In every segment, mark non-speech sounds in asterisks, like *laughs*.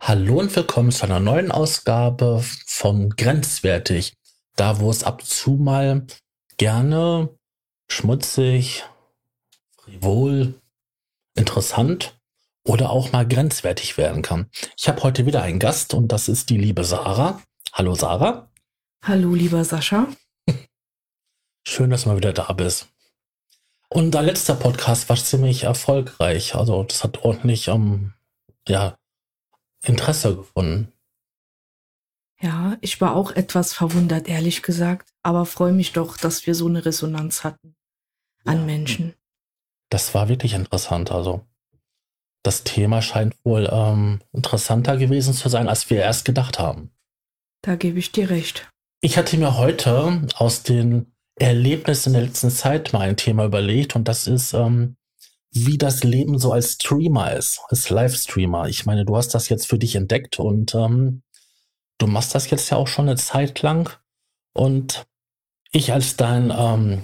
Hallo und willkommen zu einer neuen Ausgabe von Grenzwertig. Da, wo es ab und zu mal gerne schmutzig, frivol, interessant oder auch mal grenzwertig werden kann. Ich habe heute wieder einen Gast und das ist die liebe Sarah. Hallo Sarah. Hallo lieber Sascha. Schön, dass du mal wieder da bist. Unser letzter Podcast war ziemlich erfolgreich. Also das hat ordentlich ähm, ja, Interesse gefunden. Ja, ich war auch etwas verwundert, ehrlich gesagt, aber freue mich doch, dass wir so eine Resonanz hatten an ja. Menschen. Das war wirklich interessant. Also das Thema scheint wohl ähm, interessanter gewesen zu sein, als wir erst gedacht haben. Da gebe ich dir recht. Ich hatte mir heute aus den Erlebnissen der letzten Zeit mal ein Thema überlegt und das ist ähm, wie das Leben so als Streamer ist, als Livestreamer. Ich meine, du hast das jetzt für dich entdeckt und ähm, du machst das jetzt ja auch schon eine Zeit lang. Und ich als dein ähm,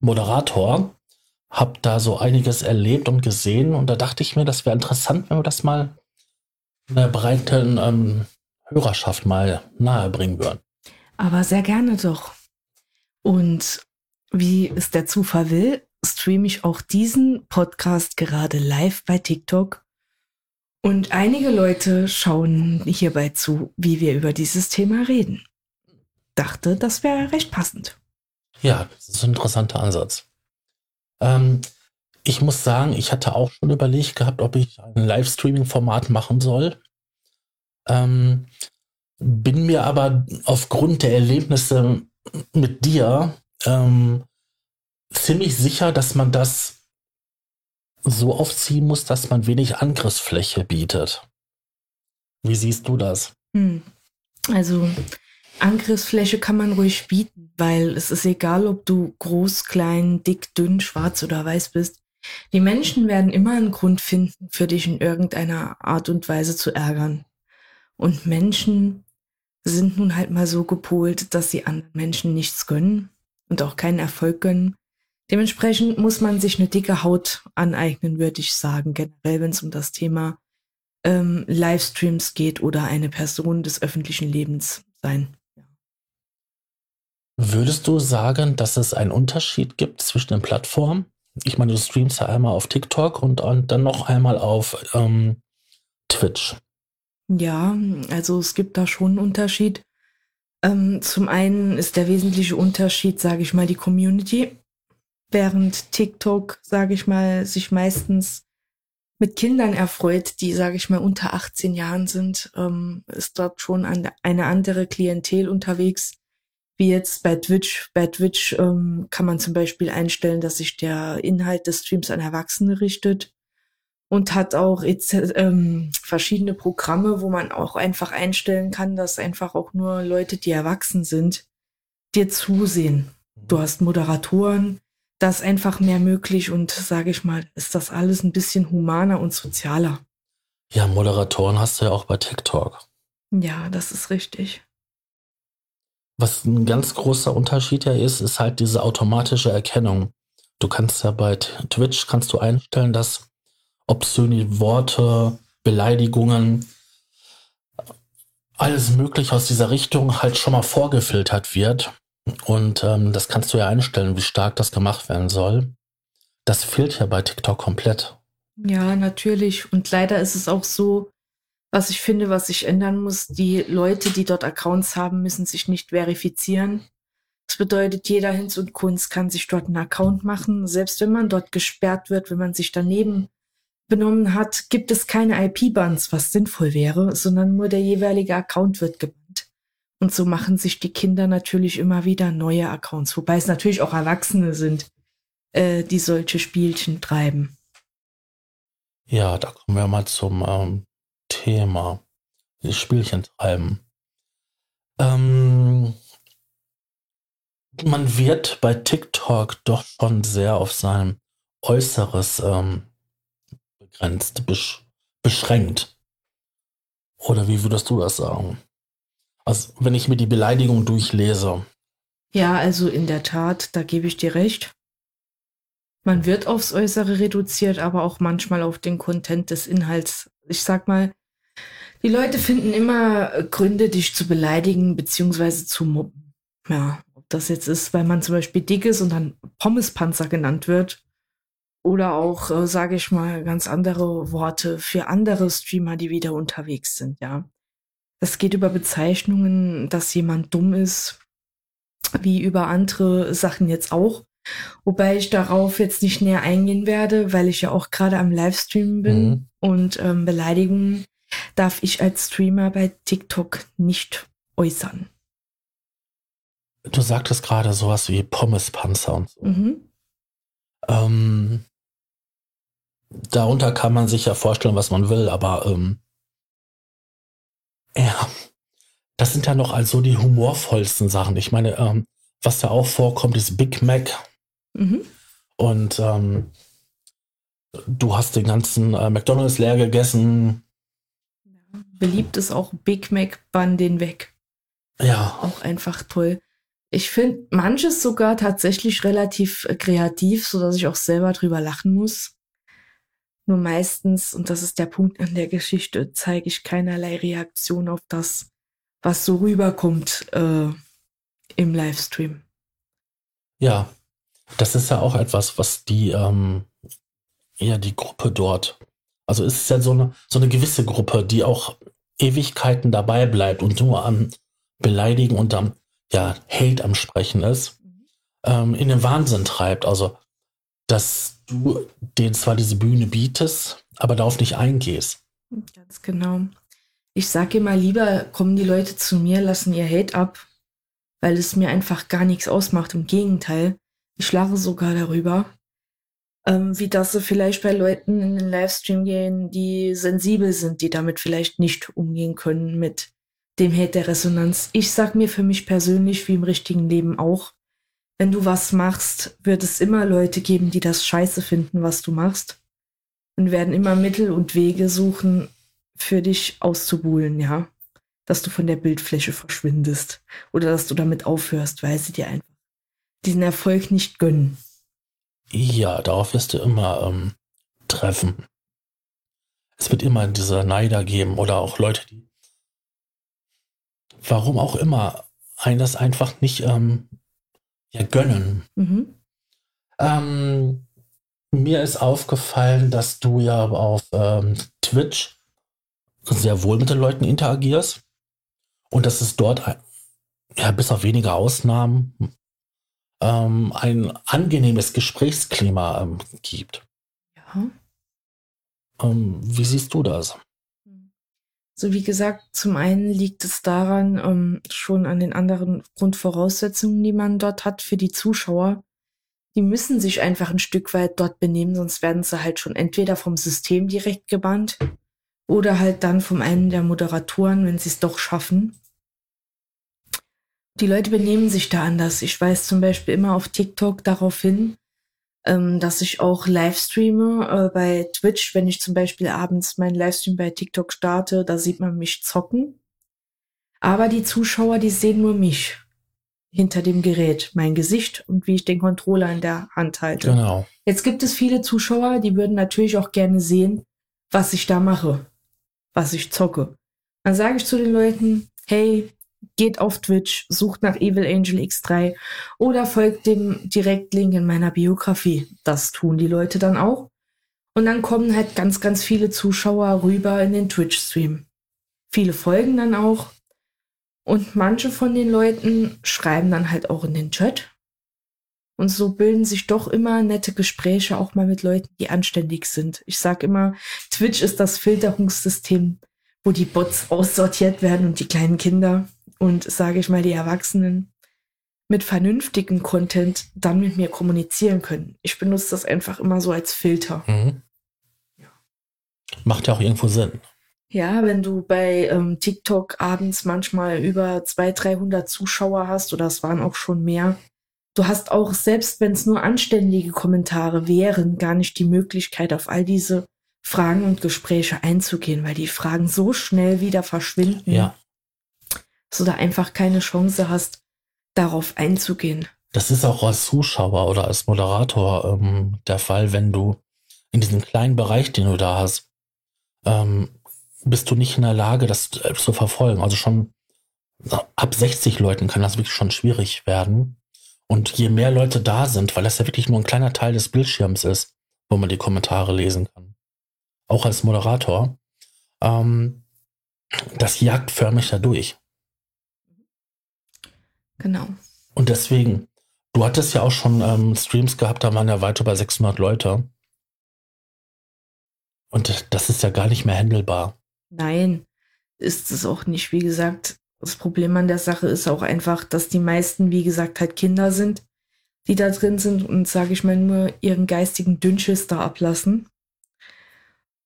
Moderator habe da so einiges erlebt und gesehen und da dachte ich mir, das wäre interessant, wenn wir das mal einer breiten ähm, Hörerschaft mal nahebringen würden. Aber sehr gerne doch. Und wie es der Zufall will, streame ich auch diesen Podcast gerade live bei TikTok. Und einige Leute schauen hierbei zu, wie wir über dieses Thema reden. Dachte, das wäre recht passend. Ja, das ist ein interessanter Ansatz. Ähm, ich muss sagen, ich hatte auch schon überlegt gehabt, ob ich ein Livestreaming-Format machen soll. Ähm, bin mir aber aufgrund der Erlebnisse mit dir ähm, ziemlich sicher, dass man das so aufziehen muss, dass man wenig Angriffsfläche bietet. Wie siehst du das? Hm. Also Angriffsfläche kann man ruhig bieten, weil es ist egal, ob du groß, klein, dick, dünn, schwarz oder weiß bist. Die Menschen werden immer einen Grund finden, für dich in irgendeiner Art und Weise zu ärgern. Und Menschen sind nun halt mal so gepolt, dass sie anderen Menschen nichts gönnen und auch keinen Erfolg gönnen. Dementsprechend muss man sich eine dicke Haut aneignen, würde ich sagen, generell, wenn es um das Thema ähm, Livestreams geht oder eine Person des öffentlichen Lebens sein. Würdest du sagen, dass es einen Unterschied gibt zwischen den Plattformen? Ich meine, du streamst ja einmal auf TikTok und, dann noch einmal auf ähm, Twitch. Ja, also es gibt da schon einen Unterschied. Ähm, zum einen ist der wesentliche Unterschied, sage ich mal, die Community während TikTok, sage ich mal, sich meistens mit Kindern erfreut, die, sage ich mal, unter 18 Jahren sind, ähm, ist dort schon eine andere Klientel unterwegs. Wie jetzt bei Twitch. Bei Twitch ähm, kann man zum Beispiel einstellen, dass sich der Inhalt des Streams an Erwachsene richtet und hat auch ähm, verschiedene Programme, wo man auch einfach einstellen kann, dass einfach auch nur Leute, die erwachsen sind, dir zusehen. Du hast Moderatoren, da ist einfach mehr möglich und sage ich mal, ist das alles ein bisschen humaner und sozialer. Ja, Moderatoren hast du ja auch bei TikTok. Ja, das ist richtig. Was ein ganz großer Unterschied ja ist, ist halt diese automatische Erkennung. Du kannst ja bei Twitch kannst du einstellen, dass obszöne Worte, Beleidigungen, alles mögliche aus dieser Richtung halt schon mal vorgefiltert wird und ähm, das kannst du ja einstellen, wie stark das gemacht werden soll. Das fehlt ja bei TikTok komplett. Ja, natürlich. Und leider ist es auch so, was ich finde, was sich ändern muss, die Leute, die dort Accounts haben, müssen sich nicht verifizieren. Das bedeutet, jeder Hinz und Kunst kann sich dort einen Account machen. Selbst wenn man dort gesperrt wird, wenn man sich daneben benommen hat, gibt es keine IP-Bans, was sinnvoll wäre, sondern nur der jeweilige Account wird gebannt. Und so machen sich die Kinder natürlich immer wieder neue Accounts, wobei es natürlich auch Erwachsene sind, äh, die solche Spielchen treiben. Ja, da kommen wir mal zum ähm, Thema. Die Spielchen treiben. Ähm, man wird bei TikTok doch schon sehr auf sein Äußeres ähm, begrenzt, besch beschränkt. Oder wie würdest du das sagen? Also, wenn ich mir die Beleidigung durchlese. Ja, also in der Tat, da gebe ich dir recht. Man wird aufs Äußere reduziert, aber auch manchmal auf den Content des Inhalts. Ich sag mal, die Leute finden immer Gründe, dich zu beleidigen beziehungsweise zu mobben. Ja, ob das jetzt ist, weil man zum Beispiel dick ist und dann Pommespanzer genannt wird. Oder auch, äh, sage ich mal, ganz andere Worte für andere Streamer, die wieder unterwegs sind, ja. Das geht über Bezeichnungen, dass jemand dumm ist, wie über andere Sachen jetzt auch. Wobei ich darauf jetzt nicht näher eingehen werde, weil ich ja auch gerade am Livestream bin mhm. und ähm, Beleidigungen darf ich als Streamer bei TikTok nicht äußern. Du sagtest gerade sowas wie Pommespanzer und so. Mhm. Ähm, darunter kann man sich ja vorstellen, was man will, aber ähm, ja, das sind ja noch also die humorvollsten Sachen. Ich meine, ähm, was da auch vorkommt, ist Big Mac. Mhm. Und ähm, du hast den ganzen äh, McDonalds leer gegessen. Beliebt ist auch Big Mac, bann den weg. Ja. Auch einfach toll. Ich finde manches sogar tatsächlich relativ äh, kreativ, so dass ich auch selber drüber lachen muss. Nur meistens, und das ist der Punkt an der Geschichte, zeige ich keinerlei Reaktion auf das, was so rüberkommt äh, im Livestream. Ja, das ist ja auch etwas, was die, ähm, ja, die Gruppe dort, also es ist ja so eine, so eine gewisse Gruppe, die auch Ewigkeiten dabei bleibt und nur am Beleidigen und am, ja, Hate am Sprechen ist, mhm. ähm, in den Wahnsinn treibt. Also, dass du denen zwar diese Bühne bietest, aber darauf nicht eingehst. Ganz genau. Ich sage immer lieber, kommen die Leute zu mir, lassen ihr Hate ab, weil es mir einfach gar nichts ausmacht. Im Gegenteil, ich lache sogar darüber, ähm, wie das so vielleicht bei Leuten in den Livestream gehen, die sensibel sind, die damit vielleicht nicht umgehen können mit dem Hate der Resonanz. Ich sag mir für mich persönlich, wie im richtigen Leben auch, wenn du was machst, wird es immer Leute geben, die das scheiße finden, was du machst. Und werden immer Mittel und Wege suchen, für dich auszubuhlen, ja. Dass du von der Bildfläche verschwindest. Oder dass du damit aufhörst, weil sie dir einfach diesen Erfolg nicht gönnen. Ja, darauf wirst du immer ähm, treffen. Es wird immer diese Neider geben oder auch Leute, die warum auch immer einen das einfach nicht ähm, ja, gönnen. Mhm. Ähm, mir ist aufgefallen, dass du ja auf ähm, Twitch sehr wohl mit den Leuten interagierst und dass es dort, ja, bis auf wenige Ausnahmen, ähm, ein angenehmes Gesprächsklima ähm, gibt. Ja. Ähm, wie siehst du das? So wie gesagt, zum einen liegt es daran, ähm, schon an den anderen Grundvoraussetzungen, die man dort hat für die Zuschauer. Die müssen sich einfach ein Stück weit dort benehmen, sonst werden sie halt schon entweder vom System direkt gebannt oder halt dann vom einen der Moderatoren, wenn sie es doch schaffen. Die Leute benehmen sich da anders. Ich weise zum Beispiel immer auf TikTok darauf hin, ähm, dass ich auch Livestreame äh, bei Twitch, wenn ich zum Beispiel abends meinen Livestream bei TikTok starte, da sieht man mich zocken. Aber die Zuschauer, die sehen nur mich hinter dem Gerät, mein Gesicht und wie ich den Controller in der Hand halte. Genau. Jetzt gibt es viele Zuschauer, die würden natürlich auch gerne sehen, was ich da mache, was ich zocke. Dann sage ich zu den Leuten, hey, geht auf Twitch, sucht nach Evil Angel X3 oder folgt dem Direktlink in meiner Biografie. Das tun die Leute dann auch. Und dann kommen halt ganz, ganz viele Zuschauer rüber in den Twitch-Stream. Viele folgen dann auch. Und manche von den Leuten schreiben dann halt auch in den Chat. Und so bilden sich doch immer nette Gespräche auch mal mit Leuten, die anständig sind. Ich sag immer, Twitch ist das Filterungssystem, wo die Bots aussortiert werden und die kleinen Kinder und sage ich mal die Erwachsenen mit vernünftigem Content dann mit mir kommunizieren können. Ich benutze das einfach immer so als Filter. Mhm. Ja. Macht ja auch irgendwo Sinn. Ja, wenn du bei ähm, TikTok abends manchmal über 200, 300 Zuschauer hast, oder es waren auch schon mehr, du hast auch, selbst wenn es nur anständige Kommentare wären, gar nicht die Möglichkeit, auf all diese Fragen und Gespräche einzugehen, weil die Fragen so schnell wieder verschwinden. Ja dass du da einfach keine Chance hast, darauf einzugehen. Das ist auch als Zuschauer oder als Moderator ähm, der Fall, wenn du in diesem kleinen Bereich, den du da hast, ähm, bist du nicht in der Lage, das äh, zu verfolgen. Also schon ab 60 Leuten kann das wirklich schon schwierig werden. Und je mehr Leute da sind, weil das ja wirklich nur ein kleiner Teil des Bildschirms ist, wo man die Kommentare lesen kann, auch als Moderator, ähm, das jagt förmlich da durch. Genau. Und deswegen, du hattest ja auch schon ähm, Streams gehabt, da waren ja weit über 600 Leute. Und das ist ja gar nicht mehr handelbar. Nein, ist es auch nicht. Wie gesagt, das Problem an der Sache ist auch einfach, dass die meisten, wie gesagt, halt Kinder sind, die da drin sind und, sage ich mal, nur ihren geistigen Dünnschiss da ablassen.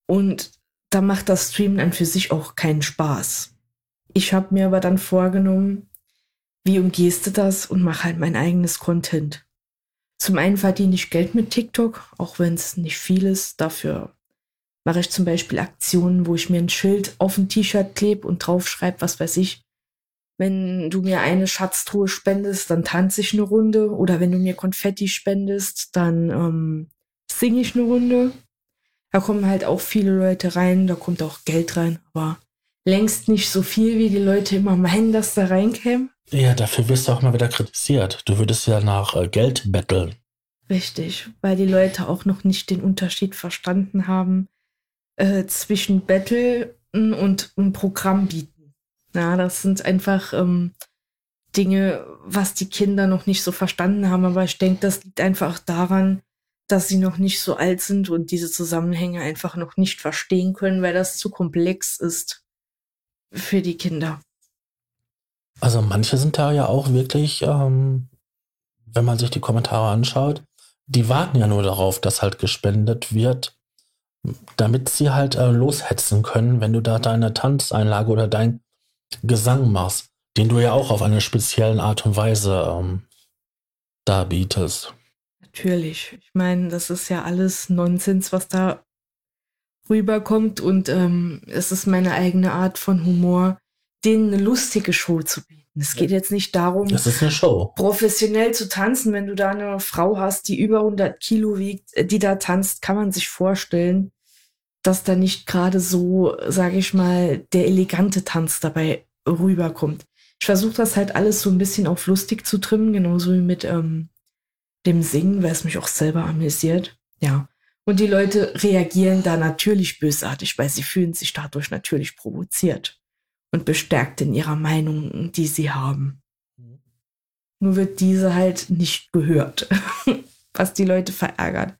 Und da macht das Streamen an für sich auch keinen Spaß. Ich habe mir aber dann vorgenommen, wie umgehst du das und mache halt mein eigenes Content. Zum einen verdiene ich Geld mit TikTok, auch wenn es nicht viel ist. Dafür mache ich zum Beispiel Aktionen, wo ich mir ein Schild auf ein T-Shirt klebe und drauf schreibe, was weiß ich. Wenn du mir eine Schatztruhe spendest, dann tanze ich eine Runde. Oder wenn du mir Konfetti spendest, dann ähm, singe ich eine Runde. Da kommen halt auch viele Leute rein, da kommt auch Geld rein, aber längst nicht so viel, wie die Leute immer meinen, dass da reinkäme. Ja, dafür wirst du auch mal wieder kritisiert. Du würdest ja nach äh, Geld betteln. Richtig, weil die Leute auch noch nicht den Unterschied verstanden haben äh, zwischen Battle und ein Programm bieten. Ja, das sind einfach ähm, Dinge, was die Kinder noch nicht so verstanden haben. Aber ich denke, das liegt einfach daran, dass sie noch nicht so alt sind und diese Zusammenhänge einfach noch nicht verstehen können, weil das zu komplex ist für die Kinder. Also manche sind da ja auch wirklich, ähm, wenn man sich die Kommentare anschaut, die warten ja nur darauf, dass halt gespendet wird, damit sie halt äh, loshetzen können, wenn du da deine Tanzeinlage oder dein Gesang machst, den du ja auch auf eine spezielle Art und Weise ähm, darbietest. Natürlich. Ich meine, das ist ja alles Nonsens, was da rüberkommt und ähm, es ist meine eigene Art von Humor, denen eine lustige Show zu bieten. Es geht jetzt nicht darum, professionell zu tanzen. Wenn du da eine Frau hast, die über 100 Kilo wiegt, äh, die da tanzt, kann man sich vorstellen, dass da nicht gerade so, sage ich mal, der elegante Tanz dabei rüberkommt. Ich versuche das halt alles so ein bisschen auf lustig zu trimmen, genauso wie mit ähm, dem Singen, weil es mich auch selber amüsiert. Ja. Und die Leute reagieren da natürlich bösartig, weil sie fühlen sich dadurch natürlich provoziert und bestärkt in ihrer Meinung, die sie haben. Mhm. Nur wird diese halt nicht gehört, *laughs* was die Leute verärgert.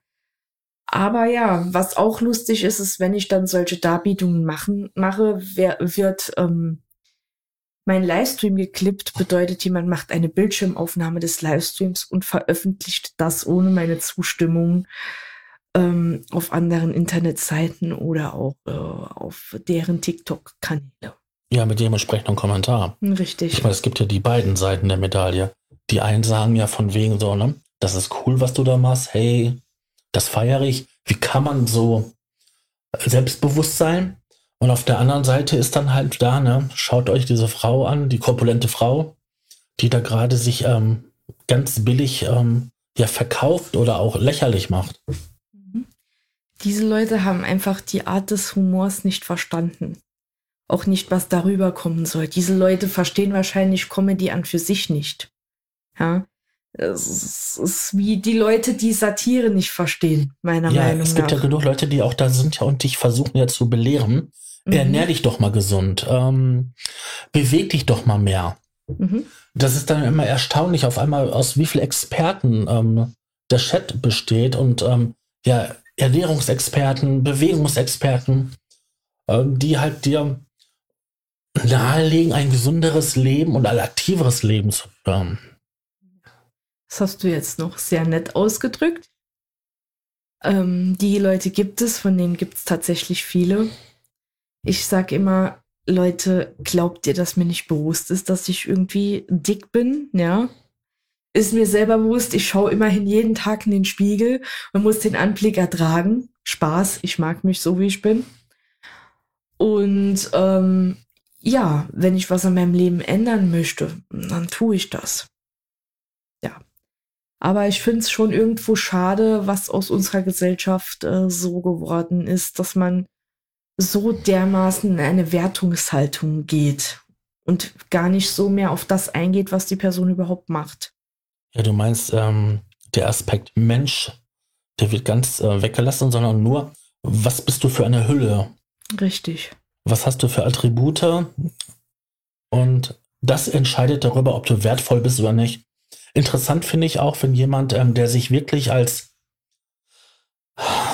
Aber ja, was auch lustig ist, ist, wenn ich dann solche Darbietungen machen, mache, wer, wird ähm, mein Livestream geklippt, bedeutet, jemand macht eine Bildschirmaufnahme des Livestreams und veröffentlicht das ohne meine Zustimmung ähm, auf anderen Internetseiten oder auch äh, auf deren TikTok-Kanäle. Ja, mit dem entsprechenden Kommentar. Richtig. Ich meine, es gibt ja die beiden Seiten der Medaille. Die einen sagen ja von wegen so, ne, das ist cool, was du da machst. Hey, das feiere ich. Wie kann man so selbstbewusst sein? Und auf der anderen Seite ist dann halt da, ne, schaut euch diese Frau an, die korpulente Frau, die da gerade sich ähm, ganz billig ähm, ja verkauft oder auch lächerlich macht. Mhm. Diese Leute haben einfach die Art des Humors nicht verstanden auch nicht, was darüber kommen soll. Diese Leute verstehen wahrscheinlich Comedy an für sich nicht. Ja. Es ist wie die Leute, die Satire nicht verstehen, meiner ja, Meinung nach. Es gibt nach. ja genug Leute, die auch da sind ja und dich versuchen ja zu belehren. Mhm. Ernähr dich doch mal gesund. Ähm, beweg dich doch mal mehr. Mhm. Das ist dann immer erstaunlich, auf einmal aus wie vielen Experten ähm, der Chat besteht und ähm, ja, Ernährungsexperten, Bewegungsexperten, ähm, die halt dir nahelegen, ein gesünderes Leben und ein aktiveres Leben zu führen. Das hast du jetzt noch sehr nett ausgedrückt. Ähm, die Leute gibt es, von denen gibt es tatsächlich viele. Ich sag immer, Leute, glaubt ihr, dass mir nicht bewusst ist, dass ich irgendwie dick bin? Ja. Ist mir selber bewusst, ich schaue immerhin jeden Tag in den Spiegel und muss den Anblick ertragen. Spaß, ich mag mich so, wie ich bin. Und ähm, ja, wenn ich was an meinem Leben ändern möchte, dann tue ich das. Ja. Aber ich finde es schon irgendwo schade, was aus unserer Gesellschaft äh, so geworden ist, dass man so dermaßen in eine Wertungshaltung geht und gar nicht so mehr auf das eingeht, was die Person überhaupt macht. Ja, du meinst, ähm, der Aspekt Mensch, der wird ganz äh, weggelassen, sondern nur, was bist du für eine Hülle? Richtig was hast du für Attribute und das entscheidet darüber, ob du wertvoll bist oder nicht. Interessant finde ich auch, wenn jemand, ähm, der sich wirklich als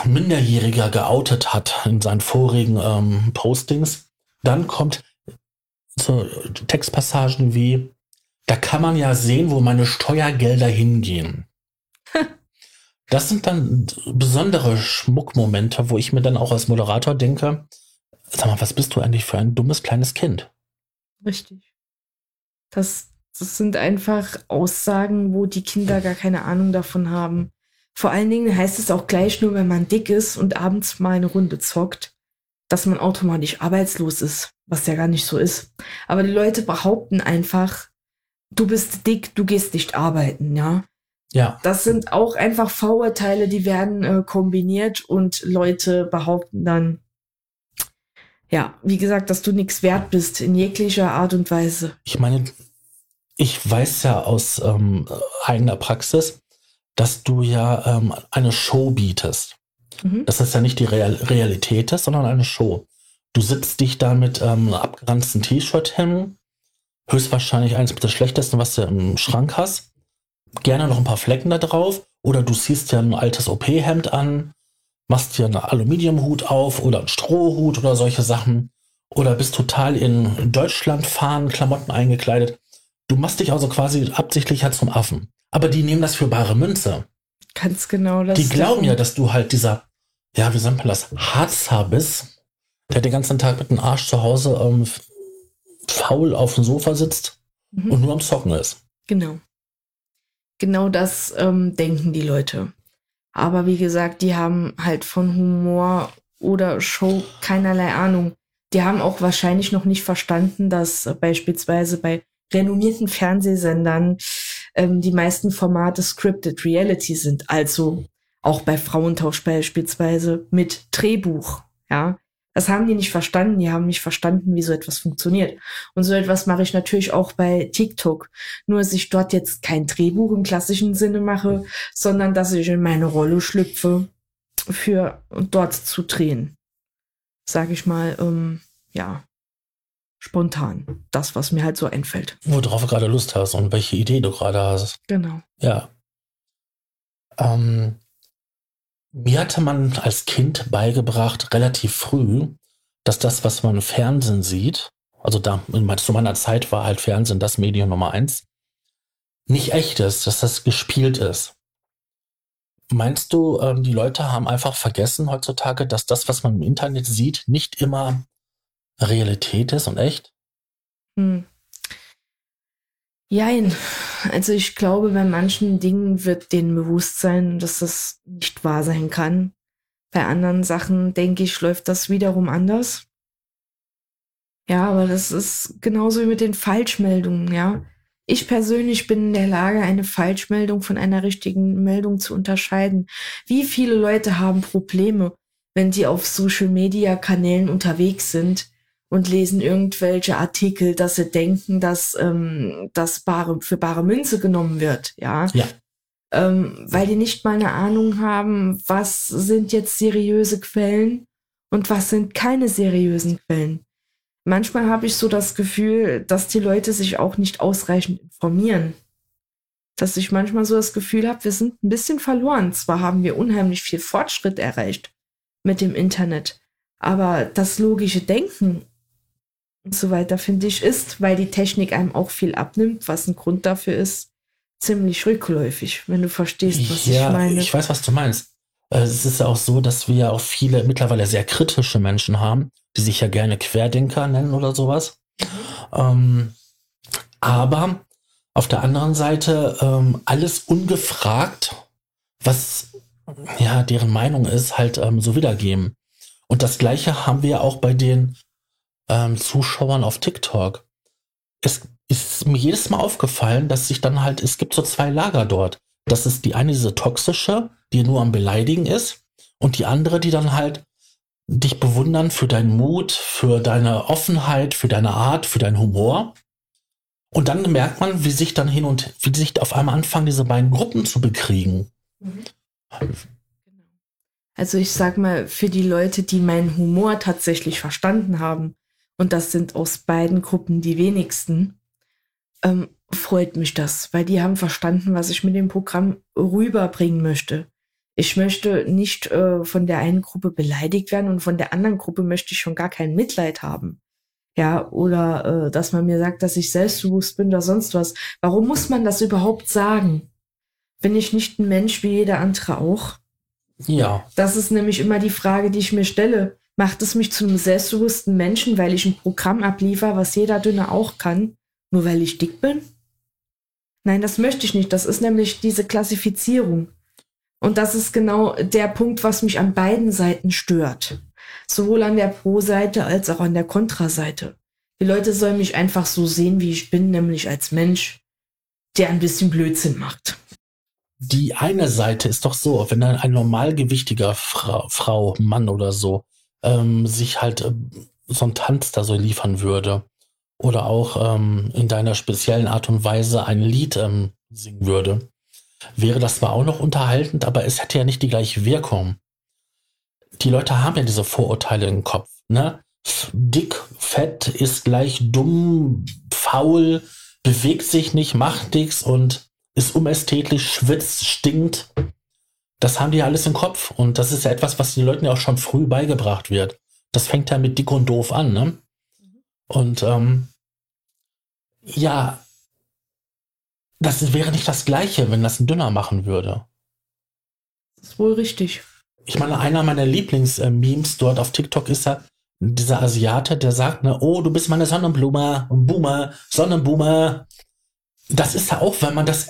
Minderjähriger geoutet hat in seinen vorigen ähm, Postings, dann kommt so Textpassagen wie, da kann man ja sehen, wo meine Steuergelder hingehen. *laughs* das sind dann besondere Schmuckmomente, wo ich mir dann auch als Moderator denke, Sag mal, was bist du eigentlich für ein dummes kleines Kind? Richtig. Das, das sind einfach Aussagen, wo die Kinder gar keine Ahnung davon haben. Vor allen Dingen heißt es auch gleich nur, wenn man dick ist und abends mal eine Runde zockt, dass man automatisch arbeitslos ist, was ja gar nicht so ist. Aber die Leute behaupten einfach, du bist dick, du gehst nicht arbeiten, ja. Ja. Das sind auch einfach Vorurteile, die werden äh, kombiniert und Leute behaupten dann, ja, wie gesagt, dass du nichts wert bist in jeglicher Art und Weise. Ich meine, ich weiß ja aus ähm, eigener Praxis, dass du ja ähm, eine Show bietest. Mhm. Das ist ja nicht die Real Realität ist, sondern eine Show. Du sitzt dich da mit ähm, abgeranzten T-Shirt-Hemden, höchstwahrscheinlich eines der schlechtesten, was du im Schrank hast. Gerne noch ein paar Flecken da drauf. Oder du ziehst ja ein altes OP-Hemd an, machst dir einen Aluminiumhut auf oder einen Strohhut oder solche Sachen oder bist total in Deutschland fahren, Klamotten eingekleidet. Du machst dich also quasi absichtlich halt zum Affen. Aber die nehmen das für bare Münze. Ganz genau das. Die glauben ja, dass du halt dieser, ja, wie sagt man das, Harzer bist, der den ganzen Tag mit dem Arsch zu Hause ähm, faul auf dem Sofa sitzt mhm. und nur am Zocken ist. Genau. Genau das ähm, denken die Leute. Aber wie gesagt, die haben halt von Humor oder Show keinerlei Ahnung. Die haben auch wahrscheinlich noch nicht verstanden, dass beispielsweise bei renommierten Fernsehsendern ähm, die meisten Formate scripted Reality sind. Also auch bei Frauentausch beispielsweise mit Drehbuch. Ja, das haben die nicht verstanden. Die haben nicht verstanden, wie so etwas funktioniert. Und so etwas mache ich natürlich auch bei TikTok. Nur, dass ich dort jetzt kein Drehbuch im klassischen Sinne mache, sondern dass ich in meine Rolle schlüpfe, für dort zu drehen. Sag ich mal, ähm, ja, spontan. Das, was mir halt so einfällt. Worauf du gerade Lust hast und welche Idee du gerade hast. Genau. Ja. Ähm, mir hatte man als Kind beigebracht, relativ früh, dass das, was man im Fernsehen sieht, also da zu meiner Zeit war halt Fernsehen das Medium Nummer eins, nicht echt ist, dass das gespielt ist. Meinst du, ähm, die Leute haben einfach vergessen heutzutage, dass das, was man im Internet sieht, nicht immer Realität ist und echt? Hm. Jein. Also ich glaube, bei manchen Dingen wird denen bewusst sein, dass das nicht wahr sein kann. Bei anderen Sachen, denke ich, läuft das wiederum anders. Ja, aber das ist genauso wie mit den Falschmeldungen, ja. Ich persönlich bin in der Lage, eine Falschmeldung von einer richtigen Meldung zu unterscheiden. Wie viele Leute haben Probleme, wenn sie auf Social-Media-Kanälen unterwegs sind und lesen irgendwelche Artikel, dass sie denken, dass ähm, das bare, für bare Münze genommen wird, ja. Ja. Ähm, weil die nicht mal eine Ahnung haben, was sind jetzt seriöse Quellen und was sind keine seriösen Quellen. Manchmal habe ich so das Gefühl, dass die Leute sich auch nicht ausreichend informieren. Dass ich manchmal so das Gefühl habe, wir sind ein bisschen verloren. Zwar haben wir unheimlich viel Fortschritt erreicht mit dem Internet, aber das logische Denken und so weiter, finde ich, ist, weil die Technik einem auch viel abnimmt, was ein Grund dafür ist, ziemlich rückläufig, wenn du verstehst, was ja, ich meine. Ich weiß, was du meinst. Äh, es ist ja auch so, dass wir ja auch viele mittlerweile sehr kritische Menschen haben, die sich ja gerne Querdenker nennen oder sowas. Ähm, aber auf der anderen Seite ähm, alles ungefragt, was ja deren Meinung ist, halt ähm, so wiedergeben. Und das Gleiche haben wir auch bei den ähm, Zuschauern auf TikTok. Es ist mir jedes Mal aufgefallen, dass sich dann halt, es gibt so zwei Lager dort. Das ist die eine, diese toxische, die nur am Beleidigen ist, und die andere, die dann halt dich bewundern für deinen Mut, für deine Offenheit, für deine Art, für deinen Humor. Und dann merkt man, wie sich dann hin und wie sich auf einmal anfangen, diese beiden Gruppen zu bekriegen. Also ich sag mal, für die Leute, die meinen Humor tatsächlich verstanden haben, und das sind aus beiden Gruppen die wenigsten, ähm, freut mich das, weil die haben verstanden, was ich mit dem Programm rüberbringen möchte. Ich möchte nicht äh, von der einen Gruppe beleidigt werden und von der anderen Gruppe möchte ich schon gar kein Mitleid haben. Ja, oder äh, dass man mir sagt, dass ich selbstbewusst bin oder sonst was. Warum muss man das überhaupt sagen? Bin ich nicht ein Mensch wie jeder andere auch? Ja. Das ist nämlich immer die Frage, die ich mir stelle. Macht es mich zu einem selbstbewussten Menschen, weil ich ein Programm abliefer, was jeder Dünne auch kann, nur weil ich dick bin? Nein, das möchte ich nicht. Das ist nämlich diese Klassifizierung. Und das ist genau der Punkt, was mich an beiden Seiten stört. Sowohl an der Pro-Seite als auch an der Kontra-Seite. Die Leute sollen mich einfach so sehen, wie ich bin, nämlich als Mensch, der ein bisschen Blödsinn macht. Die eine Seite ist doch so, wenn ein normalgewichtiger Frau, Frau Mann oder so ähm, sich halt äh, so ein Tanz da so liefern würde oder auch ähm, in deiner speziellen Art und Weise ein Lied ähm, singen würde, wäre das zwar auch noch unterhaltend, aber es hätte ja nicht die gleiche Wirkung. Die Leute haben ja diese Vorurteile im Kopf, ne? Dick, fett ist gleich dumm, faul, bewegt sich nicht, macht nichts und ist unästhetisch, schwitzt, stinkt. Das haben die ja alles im Kopf. Und das ist ja etwas, was den Leuten ja auch schon früh beigebracht wird. Das fängt ja mit dick und doof an, ne? Und ähm, ja, das wäre nicht das Gleiche, wenn das ein Dünner machen würde. Das ist wohl richtig. Ich meine, einer meiner Lieblingsmemes dort auf TikTok ist ja dieser Asiate, der sagt, ne, oh, du bist meine Sonnenblume, Boomer, Sonnenboomer. Das ist ja auch, wenn man das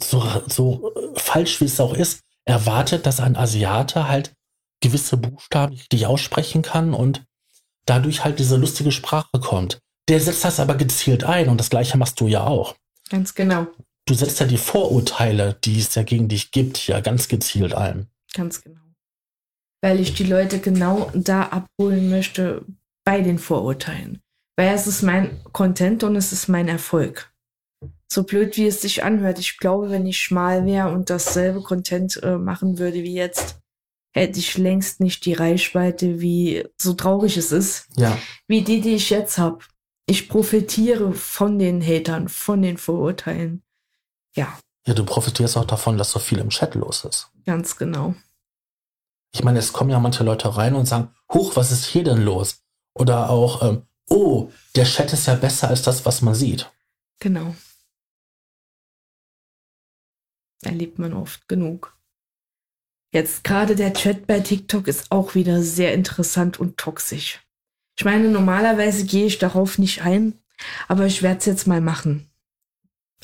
so, so falsch wie es auch ist, erwartet, dass ein Asiate halt gewisse Buchstaben richtig aussprechen kann und dadurch halt diese lustige Sprache kommt. Der setzt das aber gezielt ein und das gleiche machst du ja auch. Ganz genau. Du setzt ja die Vorurteile, die es ja gegen dich gibt, ja ganz gezielt ein. Ganz genau. Weil ich die Leute genau da abholen möchte bei den Vorurteilen. Weil es ist mein Content und es ist mein Erfolg. So blöd wie es sich anhört. Ich glaube, wenn ich schmal wäre und dasselbe Content äh, machen würde wie jetzt, hätte ich längst nicht die Reichweite, wie so traurig es ist, ja. wie die, die ich jetzt habe. Ich profitiere von den Hatern, von den Vorurteilen. Ja. Ja, du profitierst auch davon, dass so viel im Chat los ist. Ganz genau. Ich meine, es kommen ja manche Leute rein und sagen, huch, was ist hier denn los? Oder auch, ähm, oh, der Chat ist ja besser als das, was man sieht. Genau. Erlebt man oft genug. Jetzt gerade der Chat bei TikTok ist auch wieder sehr interessant und toxisch. Ich meine, normalerweise gehe ich darauf nicht ein, aber ich werde es jetzt mal machen.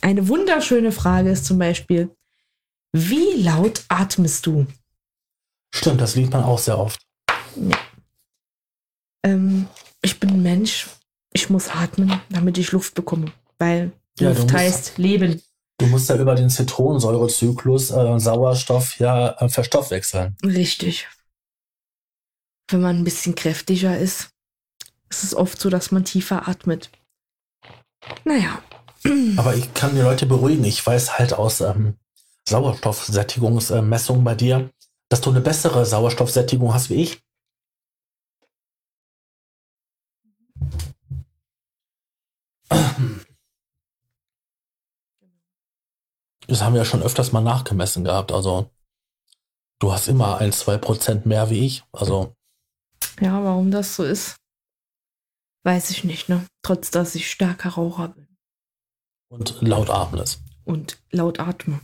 Eine wunderschöne Frage ist zum Beispiel, wie laut atmest du? Stimmt, das liest man auch sehr oft. Ja. Ähm, ich bin ein Mensch, ich muss atmen, damit ich Luft bekomme, weil ja, Luft heißt Leben. Du musst ja über den Zitronensäurezyklus äh, Sauerstoff ja äh, verstoffwechseln. Richtig. Wenn man ein bisschen kräftiger ist, ist es oft so, dass man tiefer atmet. Naja. *clears throat* Aber ich kann die Leute beruhigen. Ich weiß halt aus ähm, Sauerstoffsättigungsmessungen bei dir, dass du eine bessere Sauerstoffsättigung hast wie ich. Das haben wir ja schon öfters mal nachgemessen gehabt. Also du hast immer ein, zwei Prozent mehr wie ich. Also. Ja, warum das so ist, weiß ich nicht, ne? Trotz dass ich starker Raucher bin. Und laut atmest. Und laut atme.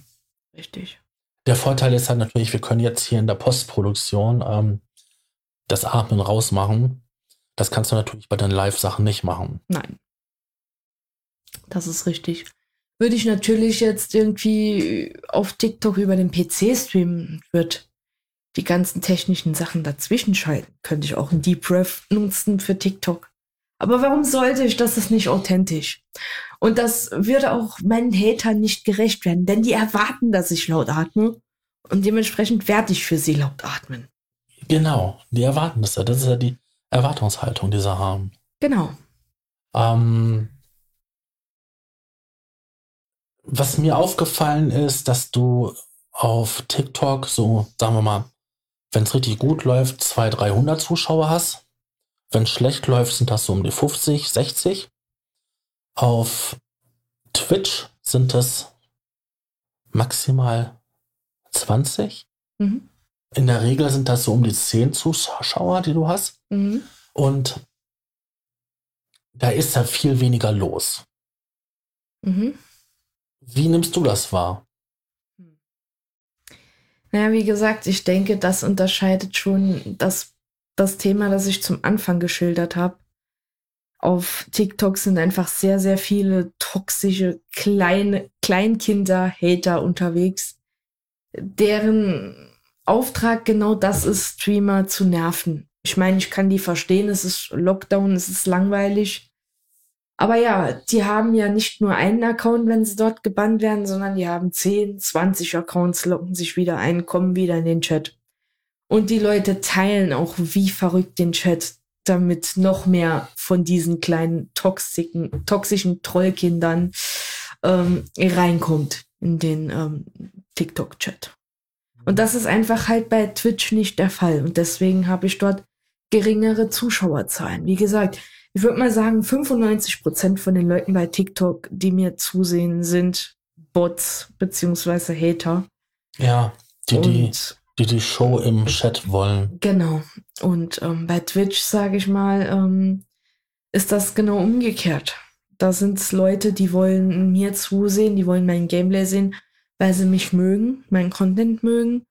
Richtig. Der Vorteil ist halt natürlich, wir können jetzt hier in der Postproduktion ähm, das Atmen rausmachen. Das kannst du natürlich bei deinen Live-Sachen nicht machen. Nein. Das ist richtig würde ich natürlich jetzt irgendwie auf TikTok über den PC streamen, wird die ganzen technischen Sachen dazwischen schalten, könnte ich auch ein Deep Ref nutzen für TikTok. Aber warum sollte ich? Das ist nicht authentisch. Und das würde auch meinen Hatern nicht gerecht werden, denn die erwarten, dass ich laut atme. Und dementsprechend werde ich für sie laut atmen. Genau, die erwarten das ja. Das ist ja die Erwartungshaltung, die sie haben. Genau. Ähm, was mir aufgefallen ist, dass du auf TikTok so, sagen wir mal, wenn es richtig gut läuft, 200, 300 Zuschauer hast. Wenn es schlecht läuft, sind das so um die 50, 60. Auf Twitch sind es maximal 20. Mhm. In der Regel sind das so um die 10 Zuschauer, die du hast. Mhm. Und da ist ja viel weniger los. Mhm. Wie nimmst du das wahr? Naja, wie gesagt, ich denke, das unterscheidet schon das, das Thema, das ich zum Anfang geschildert habe. Auf TikTok sind einfach sehr, sehr viele toxische kleine Kleinkinder, Hater unterwegs, deren Auftrag genau das ist, Streamer zu nerven. Ich meine, ich kann die verstehen, es ist Lockdown, es ist langweilig. Aber ja, die haben ja nicht nur einen Account, wenn sie dort gebannt werden, sondern die haben 10, 20 Accounts, locken sich wieder ein, kommen wieder in den Chat. Und die Leute teilen auch wie verrückt den Chat, damit noch mehr von diesen kleinen toxischen, toxischen Trollkindern ähm, reinkommt in den ähm, TikTok-Chat. Und das ist einfach halt bei Twitch nicht der Fall. Und deswegen habe ich dort geringere Zuschauerzahlen. Wie gesagt, ich würde mal sagen, 95 Prozent von den Leuten bei TikTok, die mir zusehen, sind Bots beziehungsweise Hater. Ja, die, die, die die Show im Chat wollen. Genau. Und ähm, bei Twitch, sage ich mal, ähm, ist das genau umgekehrt. Da sind es Leute, die wollen mir zusehen, die wollen mein Gameplay sehen, weil sie mich mögen, meinen Content mögen.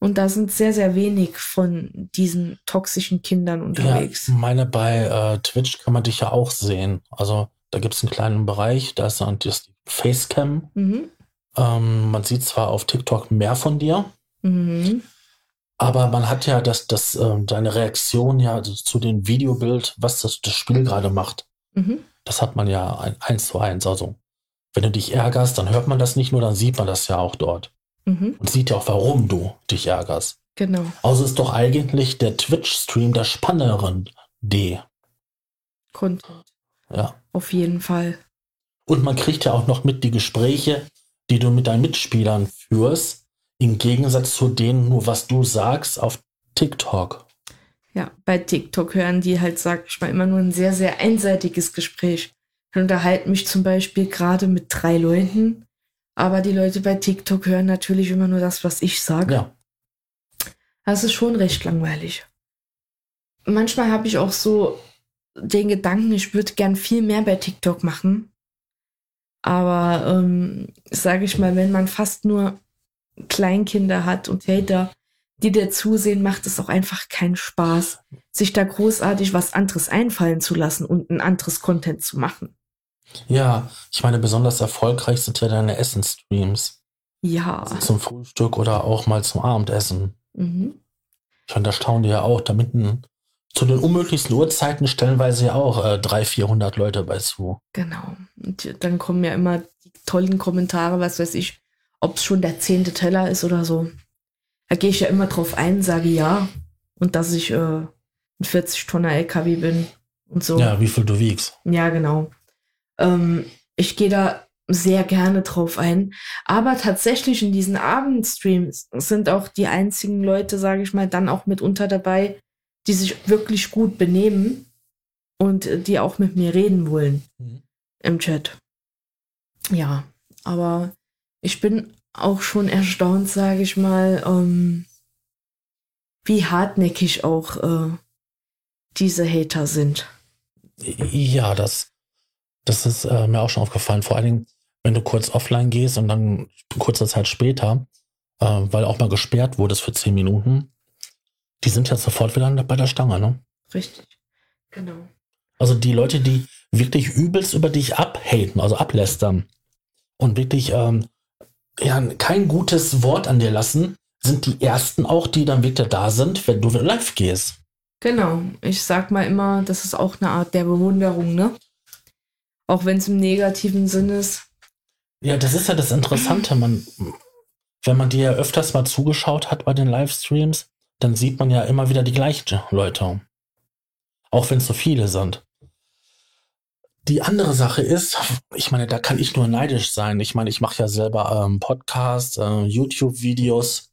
Und da sind sehr, sehr wenig von diesen toxischen Kindern unterwegs. Ja, meine, bei äh, Twitch kann man dich ja auch sehen. Also da gibt es einen kleinen Bereich, da ist dann das Facecam. Mhm. Ähm, man sieht zwar auf TikTok mehr von dir, mhm. aber man hat ja das, das, äh, deine Reaktion ja zu dem Videobild, was das, das Spiel gerade macht. Mhm. Das hat man ja ein, eins zu eins. Also wenn du dich ärgerst, dann hört man das nicht nur, dann sieht man das ja auch dort. Mhm. Und sieht ja auch, warum du dich ärgerst. Genau. Also ist doch eigentlich der Twitch-Stream der spannendere D. Content. Ja. Auf jeden Fall. Und man kriegt ja auch noch mit die Gespräche, die du mit deinen Mitspielern führst, im Gegensatz zu denen, nur was du sagst auf TikTok. Ja, bei TikTok hören die halt, sag ich mal, immer nur ein sehr, sehr einseitiges Gespräch. Ich unterhalte mich zum Beispiel gerade mit drei Leuten aber die Leute bei TikTok hören natürlich immer nur das, was ich sage. Ja. Das ist schon recht langweilig. Manchmal habe ich auch so den Gedanken, ich würde gern viel mehr bei TikTok machen. Aber ähm, sage ich mal, wenn man fast nur Kleinkinder hat und Hater, die dir zusehen, macht es auch einfach keinen Spaß, sich da großartig was anderes einfallen zu lassen und ein anderes Content zu machen. Ja, ich meine, besonders erfolgreich sind ja deine Essensstreams. Ja. Also zum Frühstück oder auch mal zum Abendessen. Mhm. Ich meine, da staunen die ja auch, da mitten zu den unmöglichsten Uhrzeiten stellenweise ja auch äh, 300, 400 Leute bei zu. Genau. Und dann kommen ja immer die tollen Kommentare, was weiß ich, ob es schon der zehnte Teller ist oder so. Da gehe ich ja immer drauf ein, sage ja. Und dass ich äh, ein 40 Tonner LKW bin und so. Ja, wie viel du wiegst. Ja, genau. Ähm, ich gehe da sehr gerne drauf ein. Aber tatsächlich in diesen Abendstreams sind auch die einzigen Leute, sage ich mal, dann auch mitunter dabei, die sich wirklich gut benehmen und äh, die auch mit mir reden wollen mhm. im Chat. Ja, aber ich bin auch schon erstaunt, sage ich mal, ähm, wie hartnäckig auch äh, diese Hater sind. Ja, das das ist äh, mir auch schon aufgefallen. Vor allen Dingen, wenn du kurz offline gehst und dann kurze Zeit später, äh, weil auch mal gesperrt wurdest für zehn Minuten, die sind ja sofort wieder bei der Stange, ne? Richtig, genau. Also die Leute, die wirklich übelst über dich abhaten, also ablästern und wirklich ähm, ja, kein gutes Wort an dir lassen, sind die ersten auch, die dann wieder da sind, wenn du live gehst. Genau. Ich sag mal immer, das ist auch eine Art der Bewunderung, ne? Auch wenn es im negativen Sinn ist. Ja, das ist ja das Interessante. Man, wenn man dir ja öfters mal zugeschaut hat bei den Livestreams, dann sieht man ja immer wieder die gleichen Leute. Auch wenn es so viele sind. Die andere Sache ist, ich meine, da kann ich nur neidisch sein. Ich meine, ich mache ja selber ähm, Podcasts, äh, YouTube-Videos.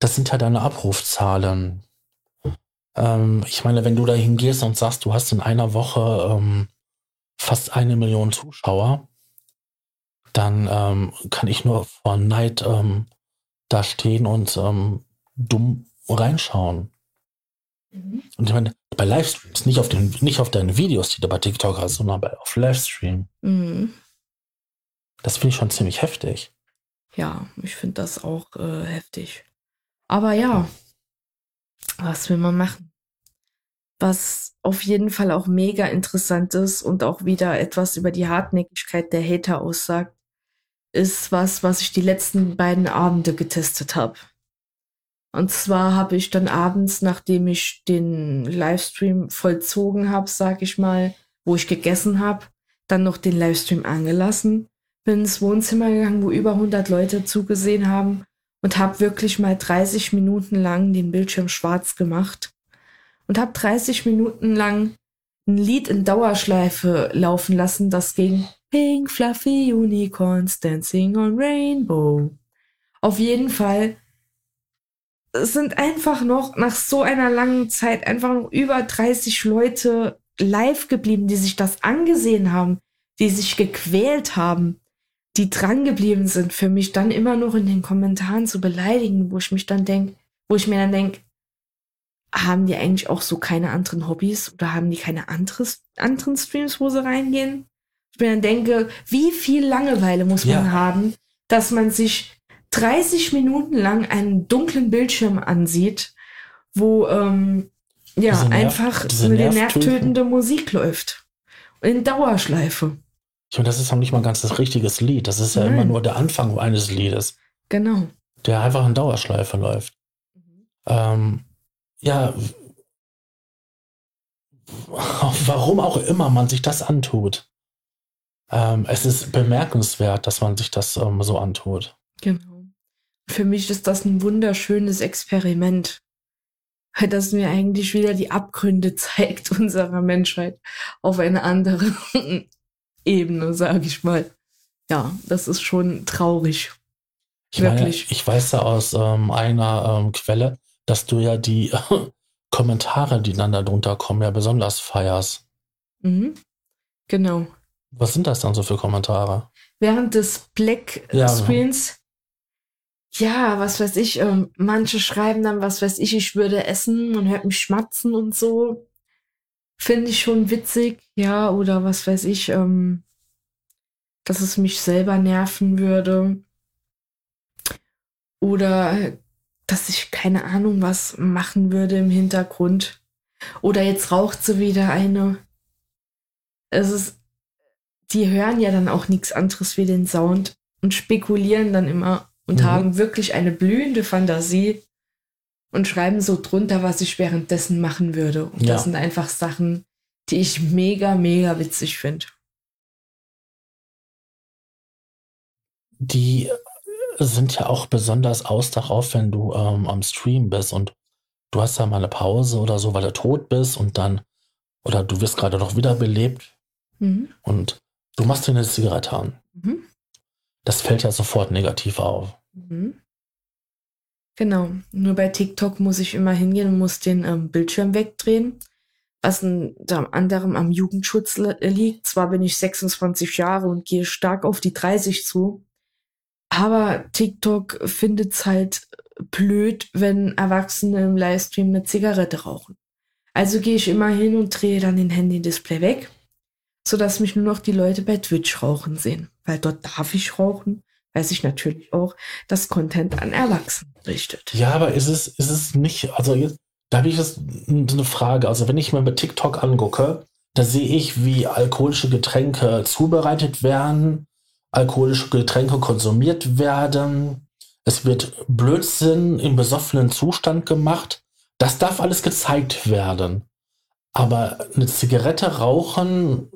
Das sind ja deine Abrufzahlen. Ähm, ich meine, wenn du da hingehst und sagst, du hast in einer Woche ähm, fast eine Million Zuschauer, dann ähm, kann ich nur vor Neid ähm, da stehen und ähm, dumm reinschauen. Mhm. Und ich meine, bei Livestreams, nicht auf, den, nicht auf deine Videos, die du bei TikTok hast, sondern bei, auf Livestream. Mhm. Das finde ich schon ziemlich heftig. Ja, ich finde das auch äh, heftig. Aber ja, was will man machen? Was auf jeden Fall auch mega interessant ist und auch wieder etwas über die Hartnäckigkeit der Hater aussagt, ist was, was ich die letzten beiden Abende getestet habe. Und zwar habe ich dann abends, nachdem ich den Livestream vollzogen habe, sag ich mal, wo ich gegessen habe, dann noch den Livestream angelassen, bin ins Wohnzimmer gegangen, wo über 100 Leute zugesehen haben und habe wirklich mal 30 Minuten lang den Bildschirm schwarz gemacht und habe 30 Minuten lang ein Lied in Dauerschleife laufen lassen, das ging Pink Fluffy Unicorns Dancing on Rainbow. Auf jeden Fall sind einfach noch nach so einer langen Zeit einfach noch über 30 Leute live geblieben, die sich das angesehen haben, die sich gequält haben, die dran geblieben sind, für mich dann immer noch in den Kommentaren zu beleidigen, wo ich mich dann denke, wo ich mir dann denke, haben die eigentlich auch so keine anderen Hobbys oder haben die keine anderes, anderen Streams, wo sie reingehen? Ich mir dann denke, wie viel Langeweile muss man ja. haben, dass man sich 30 Minuten lang einen dunklen Bildschirm ansieht, wo ähm, ja Nerv, einfach eine nervtötende Musik läuft. In Dauerschleife. Und das ist auch nicht mal ganz das richtiges Lied. Das ist ja Nein. immer nur der Anfang eines Liedes. Genau. Der einfach in Dauerschleife läuft. Mhm. Ähm, ja, *laughs* warum auch immer man sich das antut. Ähm, es ist bemerkenswert, dass man sich das ähm, so antut. Genau für mich ist das ein wunderschönes Experiment, das mir eigentlich wieder die Abgründe *laughs* zeigt unserer Menschheit auf eine andere *laughs* Ebene, sage ich mal. Ja, das ist schon traurig. Ich. Meine, ich weiß ja aus ähm, einer ähm, Quelle, dass du ja die *laughs* Kommentare, die dann darunter kommen, ja besonders feierst. Mhm. Genau. Was sind das dann so für Kommentare? Während des Black ja, Screens ja, was weiß ich, ähm, manche schreiben dann, was weiß ich, ich würde essen und hört mich schmatzen und so. Finde ich schon witzig, ja, oder was weiß ich, ähm, dass es mich selber nerven würde. Oder dass ich keine Ahnung was machen würde im Hintergrund. Oder jetzt raucht sie wieder eine. Es ist, die hören ja dann auch nichts anderes wie den Sound und spekulieren dann immer, und mhm. haben wirklich eine blühende Fantasie und schreiben so drunter, was ich währenddessen machen würde. Und ja. das sind einfach Sachen, die ich mega, mega witzig finde. Die sind ja auch besonders aus darauf, wenn du ähm, am Stream bist und du hast ja mal eine Pause oder so, weil du tot bist und dann, oder du wirst gerade noch wiederbelebt mhm. und du machst dir eine Zigarette an. Mhm. Das fällt ja sofort negativ auf. Mhm. Genau. Nur bei TikTok muss ich immer hingehen und muss den ähm, Bildschirm wegdrehen, was unter anderem am Jugendschutz liegt. Zwar bin ich 26 Jahre und gehe stark auf die 30 zu, aber TikTok findet es halt blöd, wenn Erwachsene im Livestream eine Zigarette rauchen. Also gehe ich immer hin und drehe dann den Handy-Display weg, sodass mich nur noch die Leute bei Twitch rauchen sehen. Weil dort darf ich rauchen weiß ich natürlich auch, dass Content an Erwachsene richtet. Ja, aber ist es, ist es nicht, also jetzt, da habe ich jetzt eine Frage. Also wenn ich mir mit TikTok angucke, da sehe ich, wie alkoholische Getränke zubereitet werden, alkoholische Getränke konsumiert werden. Es wird Blödsinn im besoffenen Zustand gemacht. Das darf alles gezeigt werden. Aber eine Zigarette rauchen,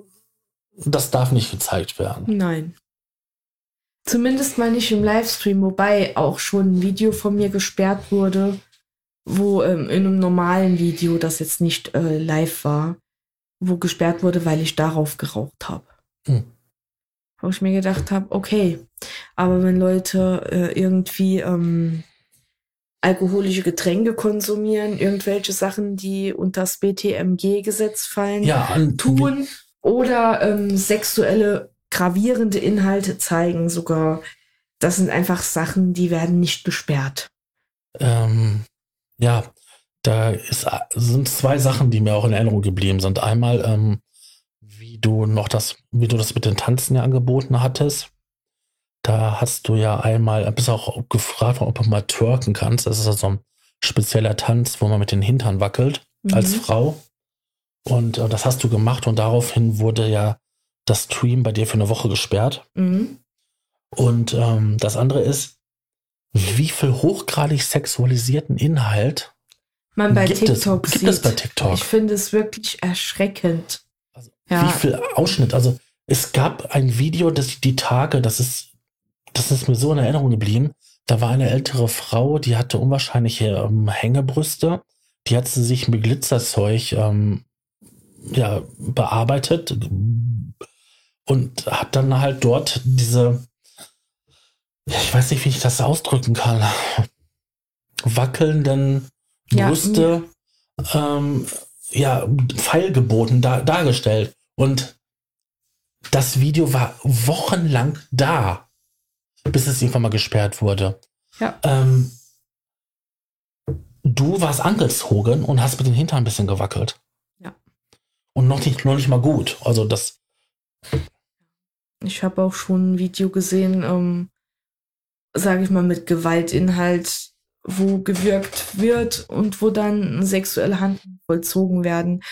das darf nicht gezeigt werden. Nein. Zumindest mal nicht im Livestream, wobei auch schon ein Video von mir gesperrt wurde, wo ähm, in einem normalen Video, das jetzt nicht äh, live war, wo gesperrt wurde, weil ich darauf geraucht habe. Hm. Wo ich mir gedacht habe, okay, aber wenn Leute äh, irgendwie ähm, alkoholische Getränke konsumieren, irgendwelche Sachen, die unter das BTMG-Gesetz fallen, ja, tun oder ähm, sexuelle gravierende Inhalte zeigen sogar. Das sind einfach Sachen, die werden nicht gesperrt. Ähm, ja, da ist, sind zwei Sachen, die mir auch in Erinnerung geblieben sind. Einmal, ähm, du noch das, wie du das mit den Tanzen ja angeboten hattest. Da hast du ja einmal, bist auch gefragt, ob du mal twerken kannst. Das ist also ein spezieller Tanz, wo man mit den Hintern wackelt mhm. als Frau. Und äh, das hast du gemacht und daraufhin wurde ja das Stream bei dir für eine Woche gesperrt. Mhm. Und ähm, das andere ist, wie viel hochgradig sexualisierten Inhalt man bei gibt TikTok es, gibt es bei TikTok. Ich finde es wirklich erschreckend. Ja. Wie viel Ausschnitt? Also es gab ein Video, das die Tage, das ist, das ist mir so in Erinnerung geblieben. Da war eine ältere Frau, die hatte unwahrscheinliche ähm, Hängebrüste. Die hat sie sich mit Glitzerzeug ähm, ja, bearbeitet und hat dann halt dort diese ich weiß nicht, wie ich das ausdrücken kann, wackelnden Brüste ja, ähm, ja Pfeilgeboten da, dargestellt. Und das Video war wochenlang da, bis es irgendwann mal gesperrt wurde. Ja. Ähm, du warst angezogen und hast mit den Hintern ein bisschen gewackelt. Ja. Und noch nicht, noch nicht mal gut. Also das. Ich habe auch schon ein Video gesehen, ähm, sage ich mal, mit Gewaltinhalt, wo gewirkt wird und wo dann sexuelle Handlungen vollzogen werden,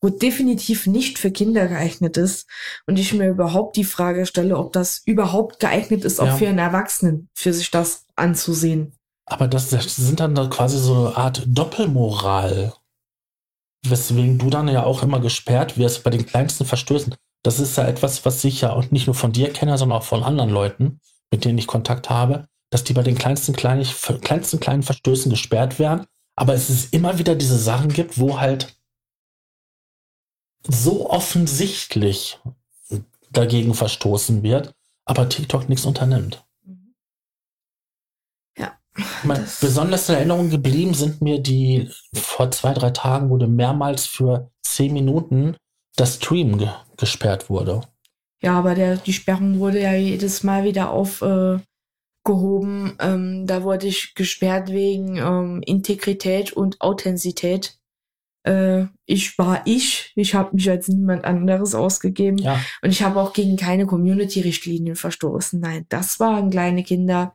wo definitiv nicht für Kinder geeignet ist. Und ich mir überhaupt die Frage stelle, ob das überhaupt geeignet ist, auch ja. für einen Erwachsenen, für sich das anzusehen. Aber das, das sind dann quasi so eine Art Doppelmoral, weswegen du dann ja auch immer gesperrt wirst bei den kleinsten Verstößen. Das ist ja etwas, was ich ja auch nicht nur von dir kenne, sondern auch von anderen Leuten mit denen ich Kontakt habe, dass die bei den kleinsten, kleinen, kleinsten kleinen Verstößen gesperrt werden. Aber es ist immer wieder diese Sachen gibt, wo halt so offensichtlich dagegen verstoßen wird, aber TikTok nichts unternimmt. Ja. Meine, besonders in Erinnerung geblieben sind mir die, vor zwei, drei Tagen wurde mehrmals für zehn Minuten das Stream ge gesperrt wurde. Ja, aber der, die Sperrung wurde ja jedes Mal wieder aufgehoben. Äh, ähm, da wurde ich gesperrt wegen ähm, Integrität und Authentizität. Äh, ich war ich. Ich habe mich als niemand anderes ausgegeben. Ja. Und ich habe auch gegen keine Community-Richtlinien verstoßen. Nein, das waren kleine Kinder,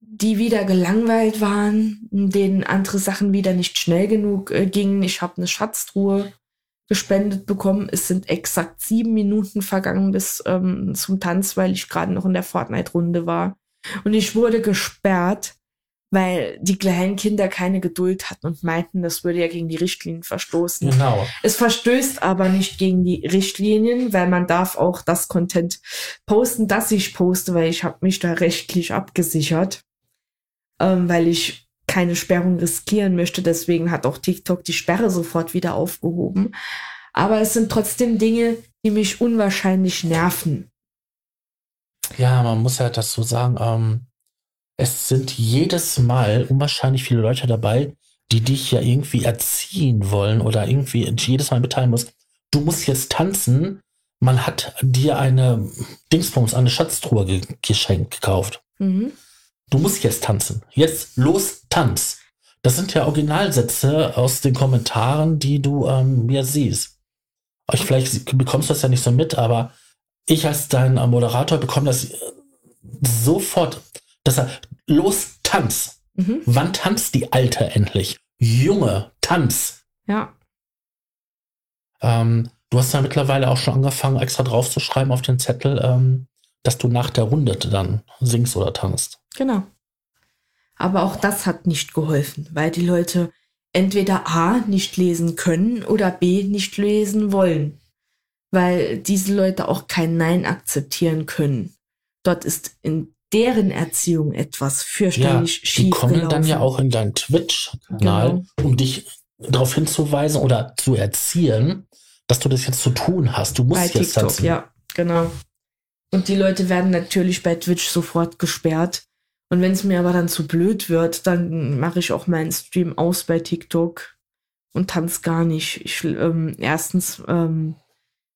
die wieder gelangweilt waren, denen andere Sachen wieder nicht schnell genug äh, gingen. Ich habe eine Schatztruhe gespendet bekommen. Es sind exakt sieben Minuten vergangen bis ähm, zum Tanz, weil ich gerade noch in der Fortnite-Runde war. Und ich wurde gesperrt, weil die kleinen Kinder keine Geduld hatten und meinten, das würde ja gegen die Richtlinien verstoßen. Genau. Es verstößt aber nicht gegen die Richtlinien, weil man darf auch das Content posten, das ich poste, weil ich habe mich da rechtlich abgesichert, ähm, weil ich keine Sperrung riskieren möchte. Deswegen hat auch TikTok die Sperre sofort wieder aufgehoben. Aber es sind trotzdem Dinge, die mich unwahrscheinlich nerven. Ja, man muss ja das so sagen. Ähm, es sind jedes Mal unwahrscheinlich viele Leute dabei, die dich ja irgendwie erziehen wollen oder irgendwie jedes Mal mitteilen muss. Du musst jetzt tanzen. Man hat dir eine Dingsbums, eine Schatztruhe ge geschenkt gekauft. Mhm. Du musst jetzt tanzen. Jetzt los, tanz. Das sind ja Originalsätze aus den Kommentaren, die du ähm, mir siehst. Ich, vielleicht bekommst du das ja nicht so mit, aber ich als dein Moderator bekomme das äh, sofort. Dass er, los, tanz. Mhm. Wann tanzt die Alte endlich? Junge, tanz. Ja. Ähm, du hast ja mittlerweile auch schon angefangen, extra draufzuschreiben auf den Zettel, ähm, dass du nach der Runde dann singst oder tanzt. Genau. Aber auch das hat nicht geholfen, weil die Leute entweder A nicht lesen können oder B nicht lesen wollen. Weil diese Leute auch kein Nein akzeptieren können. Dort ist in deren Erziehung etwas fürchterlich ja, schief. Die kommen dann ja auch in deinen Twitch-Kanal, genau. um dich darauf hinzuweisen oder zu erzielen, dass du das jetzt zu tun hast. Du musst bei jetzt TikTok, ja, genau. Und die Leute werden natürlich bei Twitch sofort gesperrt. Und wenn es mir aber dann zu blöd wird, dann mache ich auch meinen Stream aus bei TikTok und tanze gar nicht. Ich, ähm, erstens ähm,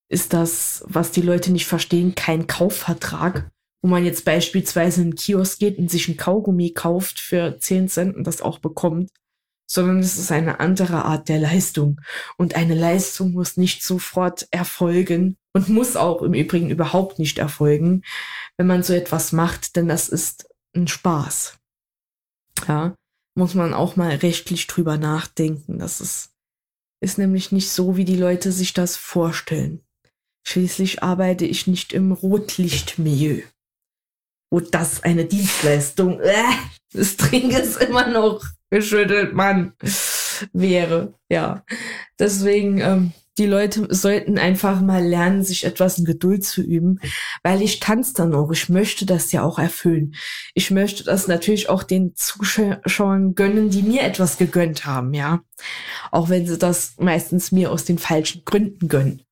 ist das, was die Leute nicht verstehen, kein Kaufvertrag, wo man jetzt beispielsweise in den Kiosk geht und sich ein Kaugummi kauft für 10 Cent und das auch bekommt, sondern es ist eine andere Art der Leistung. Und eine Leistung muss nicht sofort erfolgen und muss auch im Übrigen überhaupt nicht erfolgen, wenn man so etwas macht, denn das ist ein Spaß. Ja, muss man auch mal rechtlich drüber nachdenken. Das ist, ist nämlich nicht so, wie die Leute sich das vorstellen. Schließlich arbeite ich nicht im Rotlichtmilieu. Wo das eine Dienstleistung, äh, das Trinken ist immer noch geschüttelt, Mann, wäre. Ja, deswegen, ähm, die Leute sollten einfach mal lernen, sich etwas in Geduld zu üben, weil ich tanze dann auch. Ich möchte das ja auch erfüllen. Ich möchte das natürlich auch den Zuschauern gönnen, die mir etwas gegönnt haben, ja. Auch wenn sie das meistens mir aus den falschen Gründen gönnen.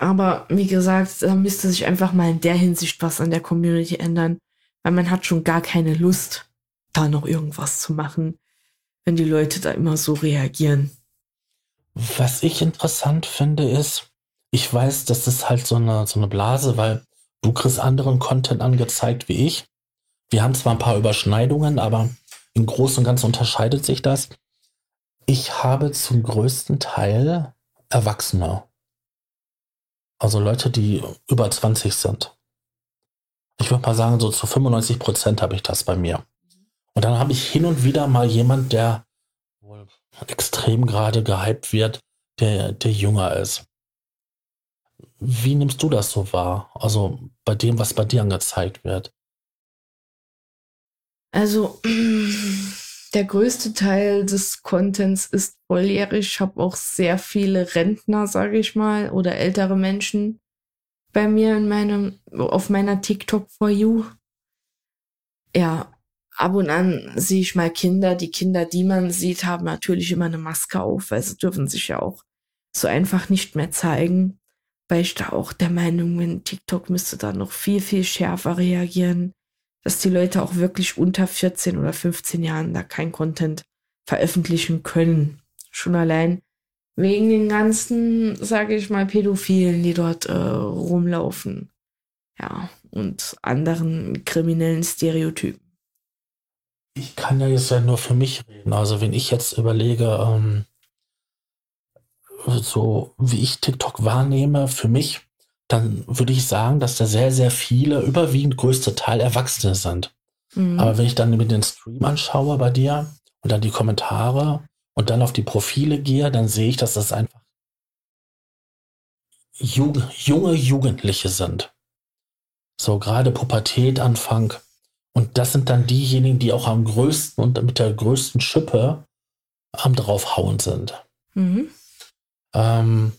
Aber wie gesagt, da müsste sich einfach mal in der Hinsicht was an der Community ändern, weil man hat schon gar keine Lust, da noch irgendwas zu machen, wenn die Leute da immer so reagieren. Was ich interessant finde, ist, ich weiß, das ist halt so eine, so eine Blase, weil du kriegst anderen Content angezeigt wie ich. Wir haben zwar ein paar Überschneidungen, aber im Großen und Ganzen unterscheidet sich das. Ich habe zum größten Teil Erwachsene. Also Leute, die über 20 sind. Ich würde mal sagen, so zu 95 Prozent habe ich das bei mir. Und dann habe ich hin und wieder mal jemand, der extrem gerade gehypt wird, der, der jünger ist. Wie nimmst du das so wahr? Also bei dem, was bei dir angezeigt wird? Also *clears throat* der größte Teil des Contents ist volljährig. Ich habe auch sehr viele Rentner, sage ich mal, oder ältere Menschen bei mir in meinem, auf meiner TikTok for You. Ja, ab und an sehe ich mal Kinder. Die Kinder, die man sieht, haben natürlich immer eine Maske auf, weil sie dürfen sich ja auch so einfach nicht mehr zeigen. Weil ich da auch der Meinung bin, TikTok müsste da noch viel, viel schärfer reagieren, dass die Leute auch wirklich unter 14 oder 15 Jahren da kein Content veröffentlichen können. Schon allein wegen den ganzen, sage ich mal, Pädophilen, die dort äh, rumlaufen. Ja, und anderen kriminellen Stereotypen ich kann ja jetzt ja nur für mich reden. Also wenn ich jetzt überlege, ähm, so wie ich TikTok wahrnehme, für mich, dann würde ich sagen, dass da sehr, sehr viele, überwiegend größte Teil Erwachsene sind. Mhm. Aber wenn ich dann mit den Stream anschaue bei dir und dann die Kommentare und dann auf die Profile gehe, dann sehe ich, dass das einfach junge, junge Jugendliche sind. So gerade Pubertät, Anfang und das sind dann diejenigen, die auch am größten und mit der größten Schippe am draufhauen sind. Mhm. Ähm,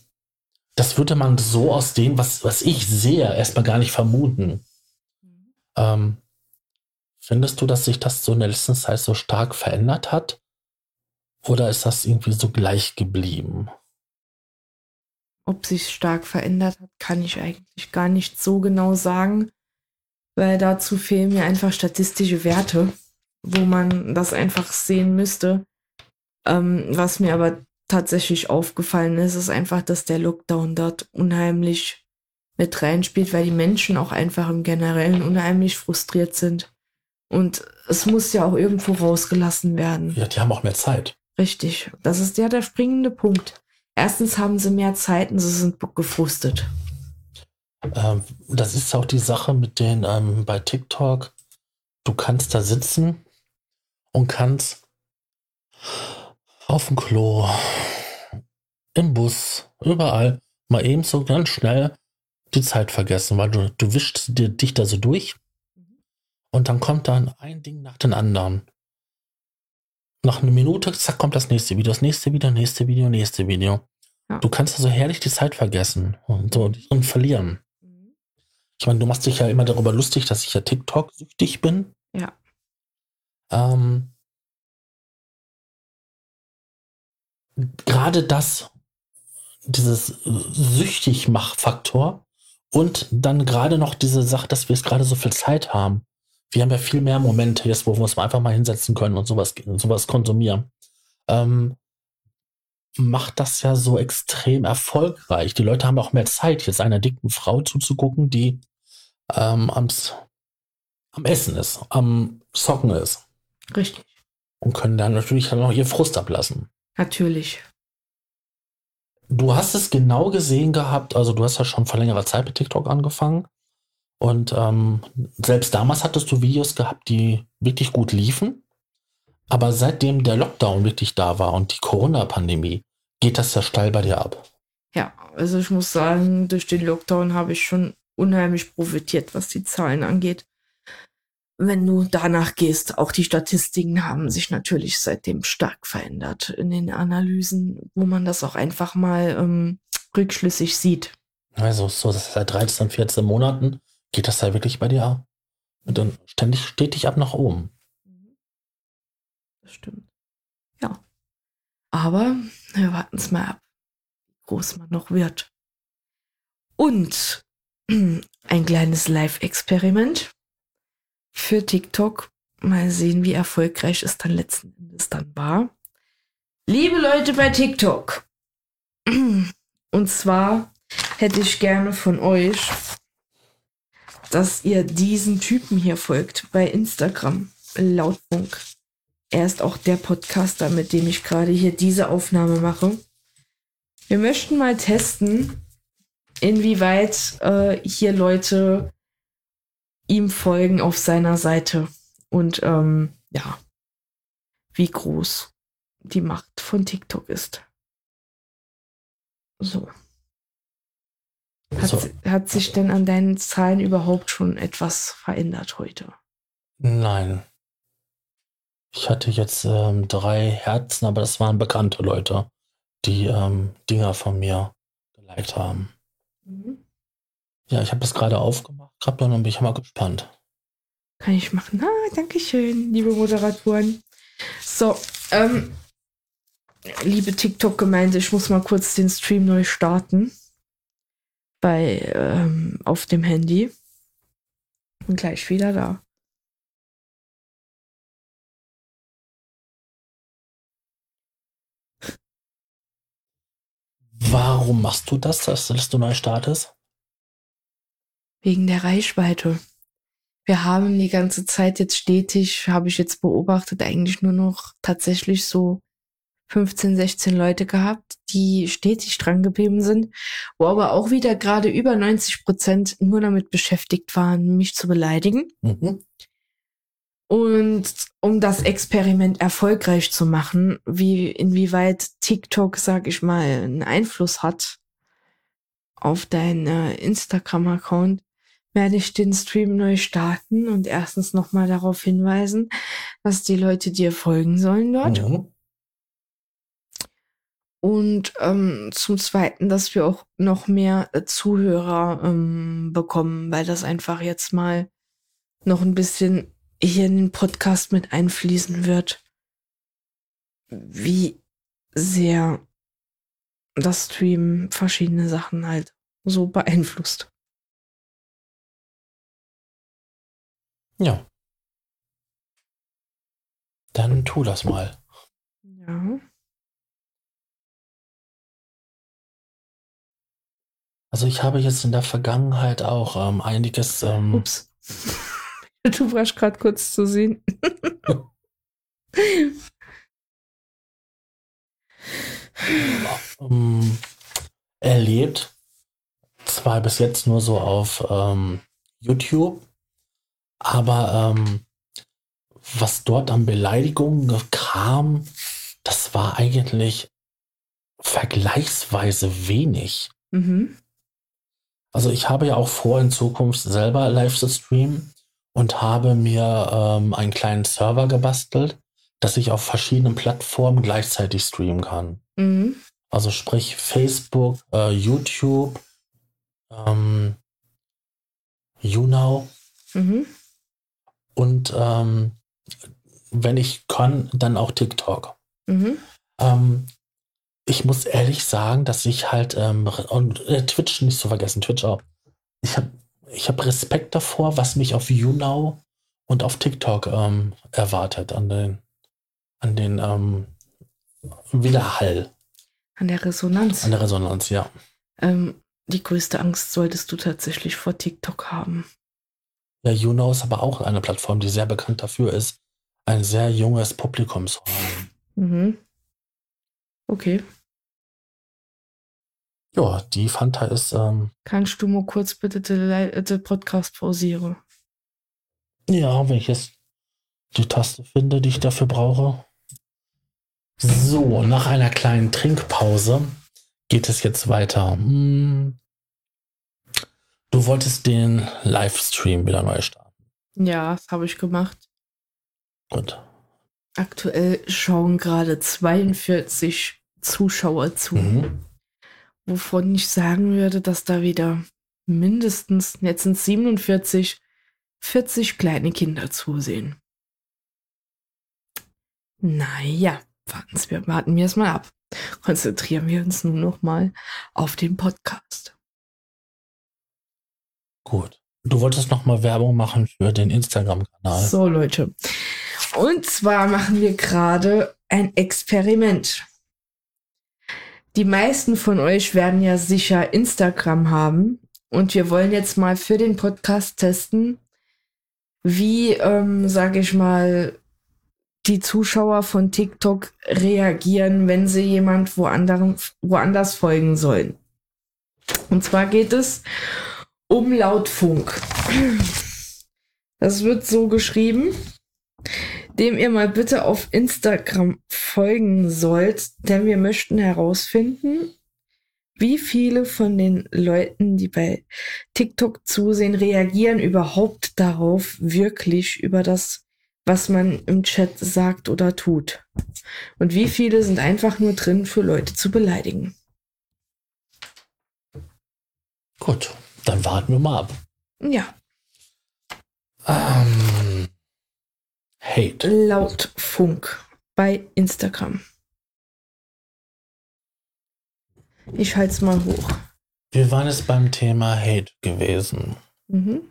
das würde man so aus dem, was, was ich sehe, erstmal gar nicht vermuten. Mhm. Ähm, findest du, dass sich das so in der letzten Zeit so stark verändert hat? Oder ist das irgendwie so gleich geblieben? Ob sich stark verändert hat, kann ich eigentlich gar nicht so genau sagen weil dazu fehlen mir einfach statistische Werte, wo man das einfach sehen müsste. Ähm, was mir aber tatsächlich aufgefallen ist, ist einfach, dass der Lockdown dort unheimlich mit reinspielt, weil die Menschen auch einfach im Generellen unheimlich frustriert sind. Und es muss ja auch irgendwo rausgelassen werden. Ja, die haben auch mehr Zeit. Richtig. Das ist ja der springende Punkt. Erstens haben sie mehr Zeit und sie sind gefrustet. Ähm, das ist auch die Sache mit den ähm, bei TikTok. Du kannst da sitzen und kannst auf dem Klo, im Bus, überall mal eben so ganz schnell die Zeit vergessen, weil du, du wischst dir, dich da so durch Und dann kommt dann ein Ding nach dem anderen. Nach einer Minute, zack, kommt das nächste Video, das nächste Video, nächste Video, nächste Video. Ja. Du kannst also herrlich die Zeit vergessen und so und verlieren. Mhm. Ich meine, du machst dich ja immer darüber lustig, dass ich ja TikTok-süchtig bin. Ja. Ähm, gerade das, dieses süchtig Mach-Faktor und dann gerade noch diese Sache, dass wir jetzt gerade so viel Zeit haben. Wir haben ja viel mehr Momente jetzt, wo wir uns einfach mal hinsetzen können und sowas, sowas konsumieren. Ähm, macht das ja so extrem erfolgreich. Die Leute haben auch mehr Zeit, jetzt einer dicken Frau zuzugucken, die ähm, am, am Essen ist, am Socken ist. Richtig. Und können dann natürlich dann noch ihr Frust ablassen. Natürlich. Du hast es genau gesehen gehabt, also du hast ja schon vor längerer Zeit mit TikTok angefangen. Und ähm, selbst damals hattest du Videos gehabt, die wirklich gut liefen. Aber seitdem der Lockdown wirklich da war und die Corona-Pandemie, geht das ja steil bei dir ab. Ja, also ich muss sagen, durch den Lockdown habe ich schon unheimlich profitiert, was die Zahlen angeht wenn du danach gehst, auch die Statistiken haben sich natürlich seitdem stark verändert in den Analysen, wo man das auch einfach mal ähm, rückschlüssig sieht. Also so seit 13, 14 Monaten geht das da wirklich bei dir. Und dann ständig stetig ab nach oben. Das stimmt. Ja. Aber wir warten es mal ab, wie groß man noch wird. Und *clears throat* ein kleines Live-Experiment für TikTok. Mal sehen, wie erfolgreich es dann letzten Endes dann war. Liebe Leute bei TikTok. *clears throat* Und zwar hätte ich gerne von euch, dass ihr diesen Typen hier folgt bei Instagram, Lautfunk. Er ist auch der Podcaster, mit dem ich gerade hier diese Aufnahme mache. Wir möchten mal testen, inwieweit äh, hier Leute ihm folgen auf seiner Seite. Und ähm, ja, wie groß die Macht von TikTok ist. So. Hat, so. hat sich denn an deinen Zahlen überhaupt schon etwas verändert heute? Nein. Ich hatte jetzt ähm, drei Herzen, aber das waren bekannte Leute, die ähm, Dinger von mir geliked haben. Mhm. Ja, ich habe das gerade aufgemacht, gehabt und bin ich mal gespannt. Kann ich machen. Ah, danke schön, liebe Moderatoren. So, ähm, liebe TikTok-Gemeinde, ich muss mal kurz den Stream neu starten. Bei, ähm, auf dem Handy. Bin gleich wieder da. Warum machst du das, dass du neu startest? Wegen der Reichweite. Wir haben die ganze Zeit jetzt stetig, habe ich jetzt beobachtet, eigentlich nur noch tatsächlich so 15, 16 Leute gehabt, die stetig dran geblieben sind, wo aber auch wieder gerade über 90 Prozent nur damit beschäftigt waren, mich zu beleidigen. Mhm. Und um das Experiment erfolgreich zu machen, wie inwieweit TikTok, sag ich mal, einen Einfluss hat auf deinen äh, Instagram-Account, werde ich den Stream neu starten und erstens nochmal darauf hinweisen, dass die Leute dir folgen sollen dort. Mhm. Und ähm, zum Zweiten, dass wir auch noch mehr äh, Zuhörer ähm, bekommen, weil das einfach jetzt mal noch ein bisschen hier in den Podcast mit einfließen wird, wie sehr das Stream verschiedene Sachen halt so beeinflusst. Ja. Dann tu das mal. Ja. Also ich habe jetzt in der Vergangenheit auch ähm, einiges. Ähm, Ups. *laughs* du warst gerade kurz zu sehen. *laughs* ähm, erlebt. Zwar bis jetzt nur so auf ähm, YouTube, aber ähm, was dort an Beleidigungen kam, das war eigentlich vergleichsweise wenig. Mhm. Also ich habe ja auch vor, in Zukunft selber live zu streamen. und habe mir ähm, einen kleinen Server gebastelt, dass ich auf verschiedenen Plattformen gleichzeitig streamen kann. Mhm. Also sprich Facebook, äh, YouTube, ähm, YouNow Mhm. Und ähm, wenn ich kann, dann auch TikTok. Mhm. Ähm, ich muss ehrlich sagen, dass ich halt ähm, und äh, Twitch nicht zu vergessen, Twitch auch. Ich habe ich hab Respekt davor, was mich auf YouNow und auf TikTok ähm, erwartet an den an den ähm, Widerhall, An der Resonanz. an der Resonanz, ja. Ähm, die größte Angst solltest du tatsächlich vor TikTok haben. Ja, YouNow ist aber auch eine Plattform, die sehr bekannt dafür ist, ein sehr junges Publikum zu haben. Mhm. Okay. Ja, die Fanta ist, ähm, Kannst du mal kurz bitte den, den Podcast pausieren? ja, wenn ich jetzt die Taste finde, die ich dafür brauche. So, nach einer kleinen Trinkpause geht es jetzt weiter. Hm. Du wolltest den Livestream wieder neu starten. Ja, das habe ich gemacht. Gut. Aktuell schauen gerade 42 Zuschauer zu, Mhm. wovon ich sagen würde, dass da wieder mindestens, jetzt sind 47, 40 kleine Kinder zusehen. Naja, warten wir, warten wir es mal ab. Konzentrieren wir uns nun noch mal auf den Podcast. Gut. Du wolltest noch mal Werbung machen für den Instagram-Kanal. So, Leute. Und zwar machen wir gerade ein Experiment. Die meisten von euch werden ja sicher Instagram haben. Und wir wollen jetzt mal für den Podcast testen, wie, ähm, sage ich mal, die Zuschauer von TikTok reagieren, wenn sie jemand woanders, woanders folgen sollen. Und zwar geht es um Lautfunk. Das wird so geschrieben, dem ihr mal bitte auf Instagram folgen sollt, denn wir möchten herausfinden, wie viele von den Leuten, die bei TikTok zusehen, reagieren überhaupt darauf, wirklich über das, was man im Chat sagt oder tut. Und wie viele sind einfach nur drin, für Leute zu beleidigen. Gut, dann warten wir mal ab. Ja, Ähm, Hate. Lautfunk bei Instagram. Ich halte es mal hoch. Wir waren jetzt beim Thema Hate gewesen. Mhm.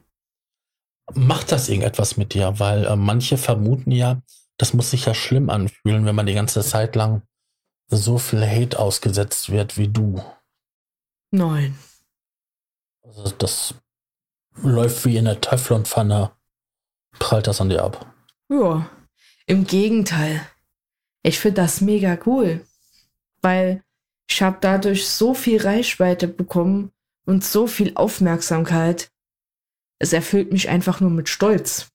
Macht das irgendetwas mit dir? Weil äh, manche vermuten ja, das muss sich ja schlimm anfühlen, wenn man die ganze Zeit lang so viel Hate ausgesetzt wird wie du. Nein. Also das läuft wie in der Teflonpfanne, prallt das an dir ab. Ja, im Gegenteil. Ich finde das mega cool, weil ich habe dadurch so viel Reichweite bekommen und so viel Aufmerksamkeit. Es erfüllt mich einfach nur mit Stolz.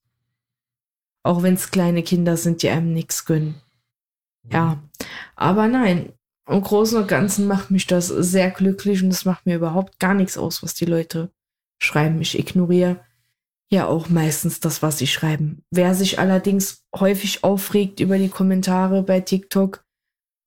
Auch wenn es kleine Kinder sind, die einem nichts gönnen. Ja, aber nein, im Großen und Ganzen macht mich das sehr glücklich und es macht mir überhaupt gar nichts aus, was die Leute schreiben. Ich ignoriere ja auch meistens das, was sie schreiben. Wer sich allerdings häufig aufregt über die Kommentare bei TikTok,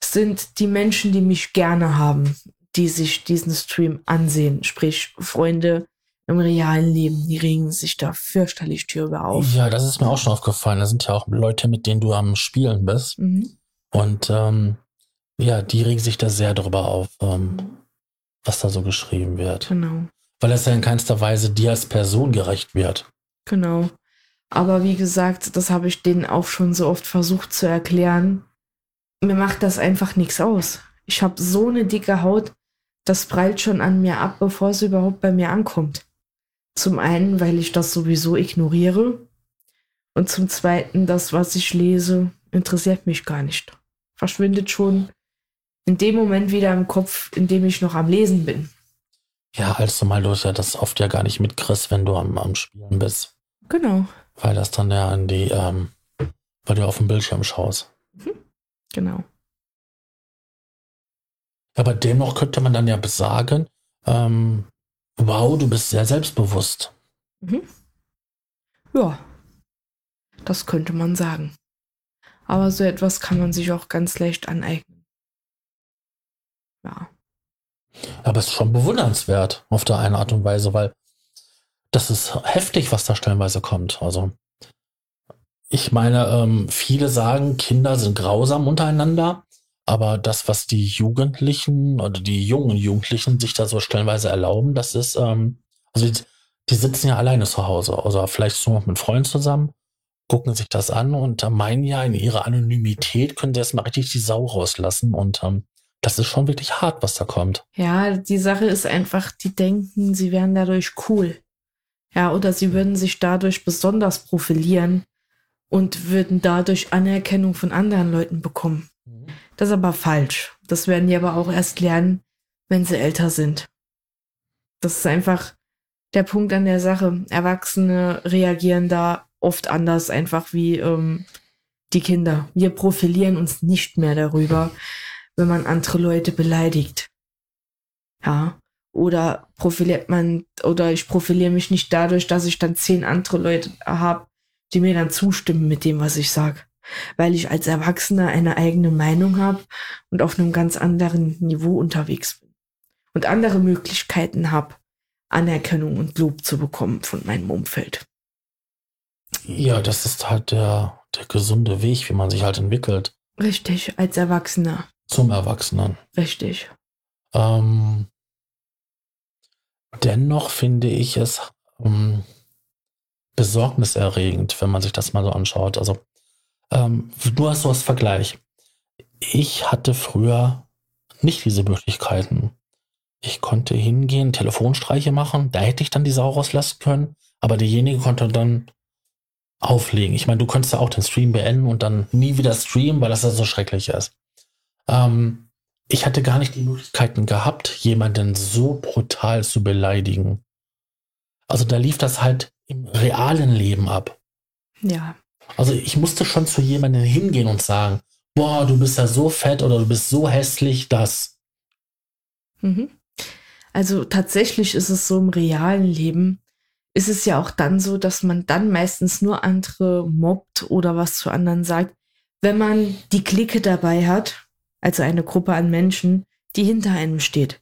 sind die Menschen, die mich gerne haben, die sich diesen Stream ansehen, sprich Freunde im realen Leben, die regen sich da fürchterlich drüber auf. Ja, das ist mir auch schon aufgefallen. Da sind ja auch Leute, mit denen du am Spielen bist. Mhm. Und ähm, ja, die regen sich da sehr drüber auf, ähm, was da so geschrieben wird. Genau. Weil es ja in keinster Weise dir als Person gerecht wird. Genau. Aber wie gesagt, das habe ich denen auch schon so oft versucht zu erklären. Mir macht das einfach nichts aus. Ich habe so eine dicke Haut, das prallt schon an mir ab, bevor es überhaupt bei mir ankommt. Zum einen, weil ich das sowieso ignoriere. Und zum zweiten, das, was ich lese, interessiert mich gar nicht. Verschwindet schon in dem Moment wieder im Kopf, in dem ich noch am Lesen bin. Ja, als mal du ja das oft ja gar nicht mitkriegst, wenn du am, am Spielen bist. Genau, Weil das dann ja an die, ähm, weil du auf dem Bildschirm schaust. genau. Aber dennoch könnte man dann ja sagen, ähm, wow, du bist sehr selbstbewusst. Mhm. Ja, das könnte man sagen. Aber so etwas kann man sich auch ganz leicht aneignen. Ja. Aber es ist schon bewundernswert auf der eine Art und Weise, weil das ist heftig, was da stellenweise kommt. Also ich meine, ähm, viele sagen, Kinder sind grausam untereinander, aber das, was die Jugendlichen oder die jungen Jugendlichen sich da so stellenweise erlauben, das ist, ähm, also die, die sitzen ja alleine zu Hause, also vielleicht so mit Freunden zusammen, gucken sich das an und meinen ja, in ihrer Anonymität können sie erstmal richtig die Sau rauslassen und ähm, das ist schon wirklich hart, was da kommt. Ja, die Sache ist einfach, die denken, sie wären dadurch cool. Ja, oder sie würden sich dadurch besonders profilieren und würden dadurch Anerkennung von anderen Leuten bekommen. Mhm. Das ist aber falsch. Das werden die aber auch erst lernen, wenn sie älter sind. Das ist einfach der Punkt an der Sache. Erwachsene reagieren da oft anders, einfach wie ähm, die Kinder. Wir profilieren uns nicht mehr darüber, *laughs* wenn man andere Leute beleidigt. Ja. Oder profiliert man, oder ich profiliere mich nicht dadurch, dass ich dann zehn andere Leute habe, die mir dann zustimmen mit dem, was ich sage. Weil ich als Erwachsener eine eigene Meinung habe und auf einem ganz anderen Niveau unterwegs bin. Und andere Möglichkeiten habe, Anerkennung und Lob zu bekommen von meinem Umfeld. Ja, das ist halt der, der gesunde Weg, wie man sich halt entwickelt. Richtig, als Erwachsener. Zum Erwachsenen. Richtig. Ähm, dennoch finde ich es ähm, besorgniserregend, wenn man sich das mal so anschaut. Also, ähm, du hast so als Vergleich. Ich hatte früher nicht diese Möglichkeiten. Ich konnte hingehen, Telefonstreiche machen, da hätte ich dann die Sau rauslassen können, aber derjenige konnte dann auflegen. Ich meine, du könntest ja auch den Stream beenden und dann nie wieder streamen, weil das ja so schrecklich ist. Ähm, ich hatte gar nicht die Möglichkeiten gehabt, jemanden so brutal zu beleidigen. Also da lief das halt im realen Leben ab. Ja. Also ich musste schon zu jemandem hingehen und sagen, boah, du bist ja so fett oder du bist so hässlich, dass. Mhm. Also tatsächlich ist es so im realen Leben, ist es ja auch dann so, dass man dann meistens nur andere mobbt oder was zu anderen sagt, wenn man die Clique dabei hat, also eine Gruppe an Menschen, die hinter einem steht.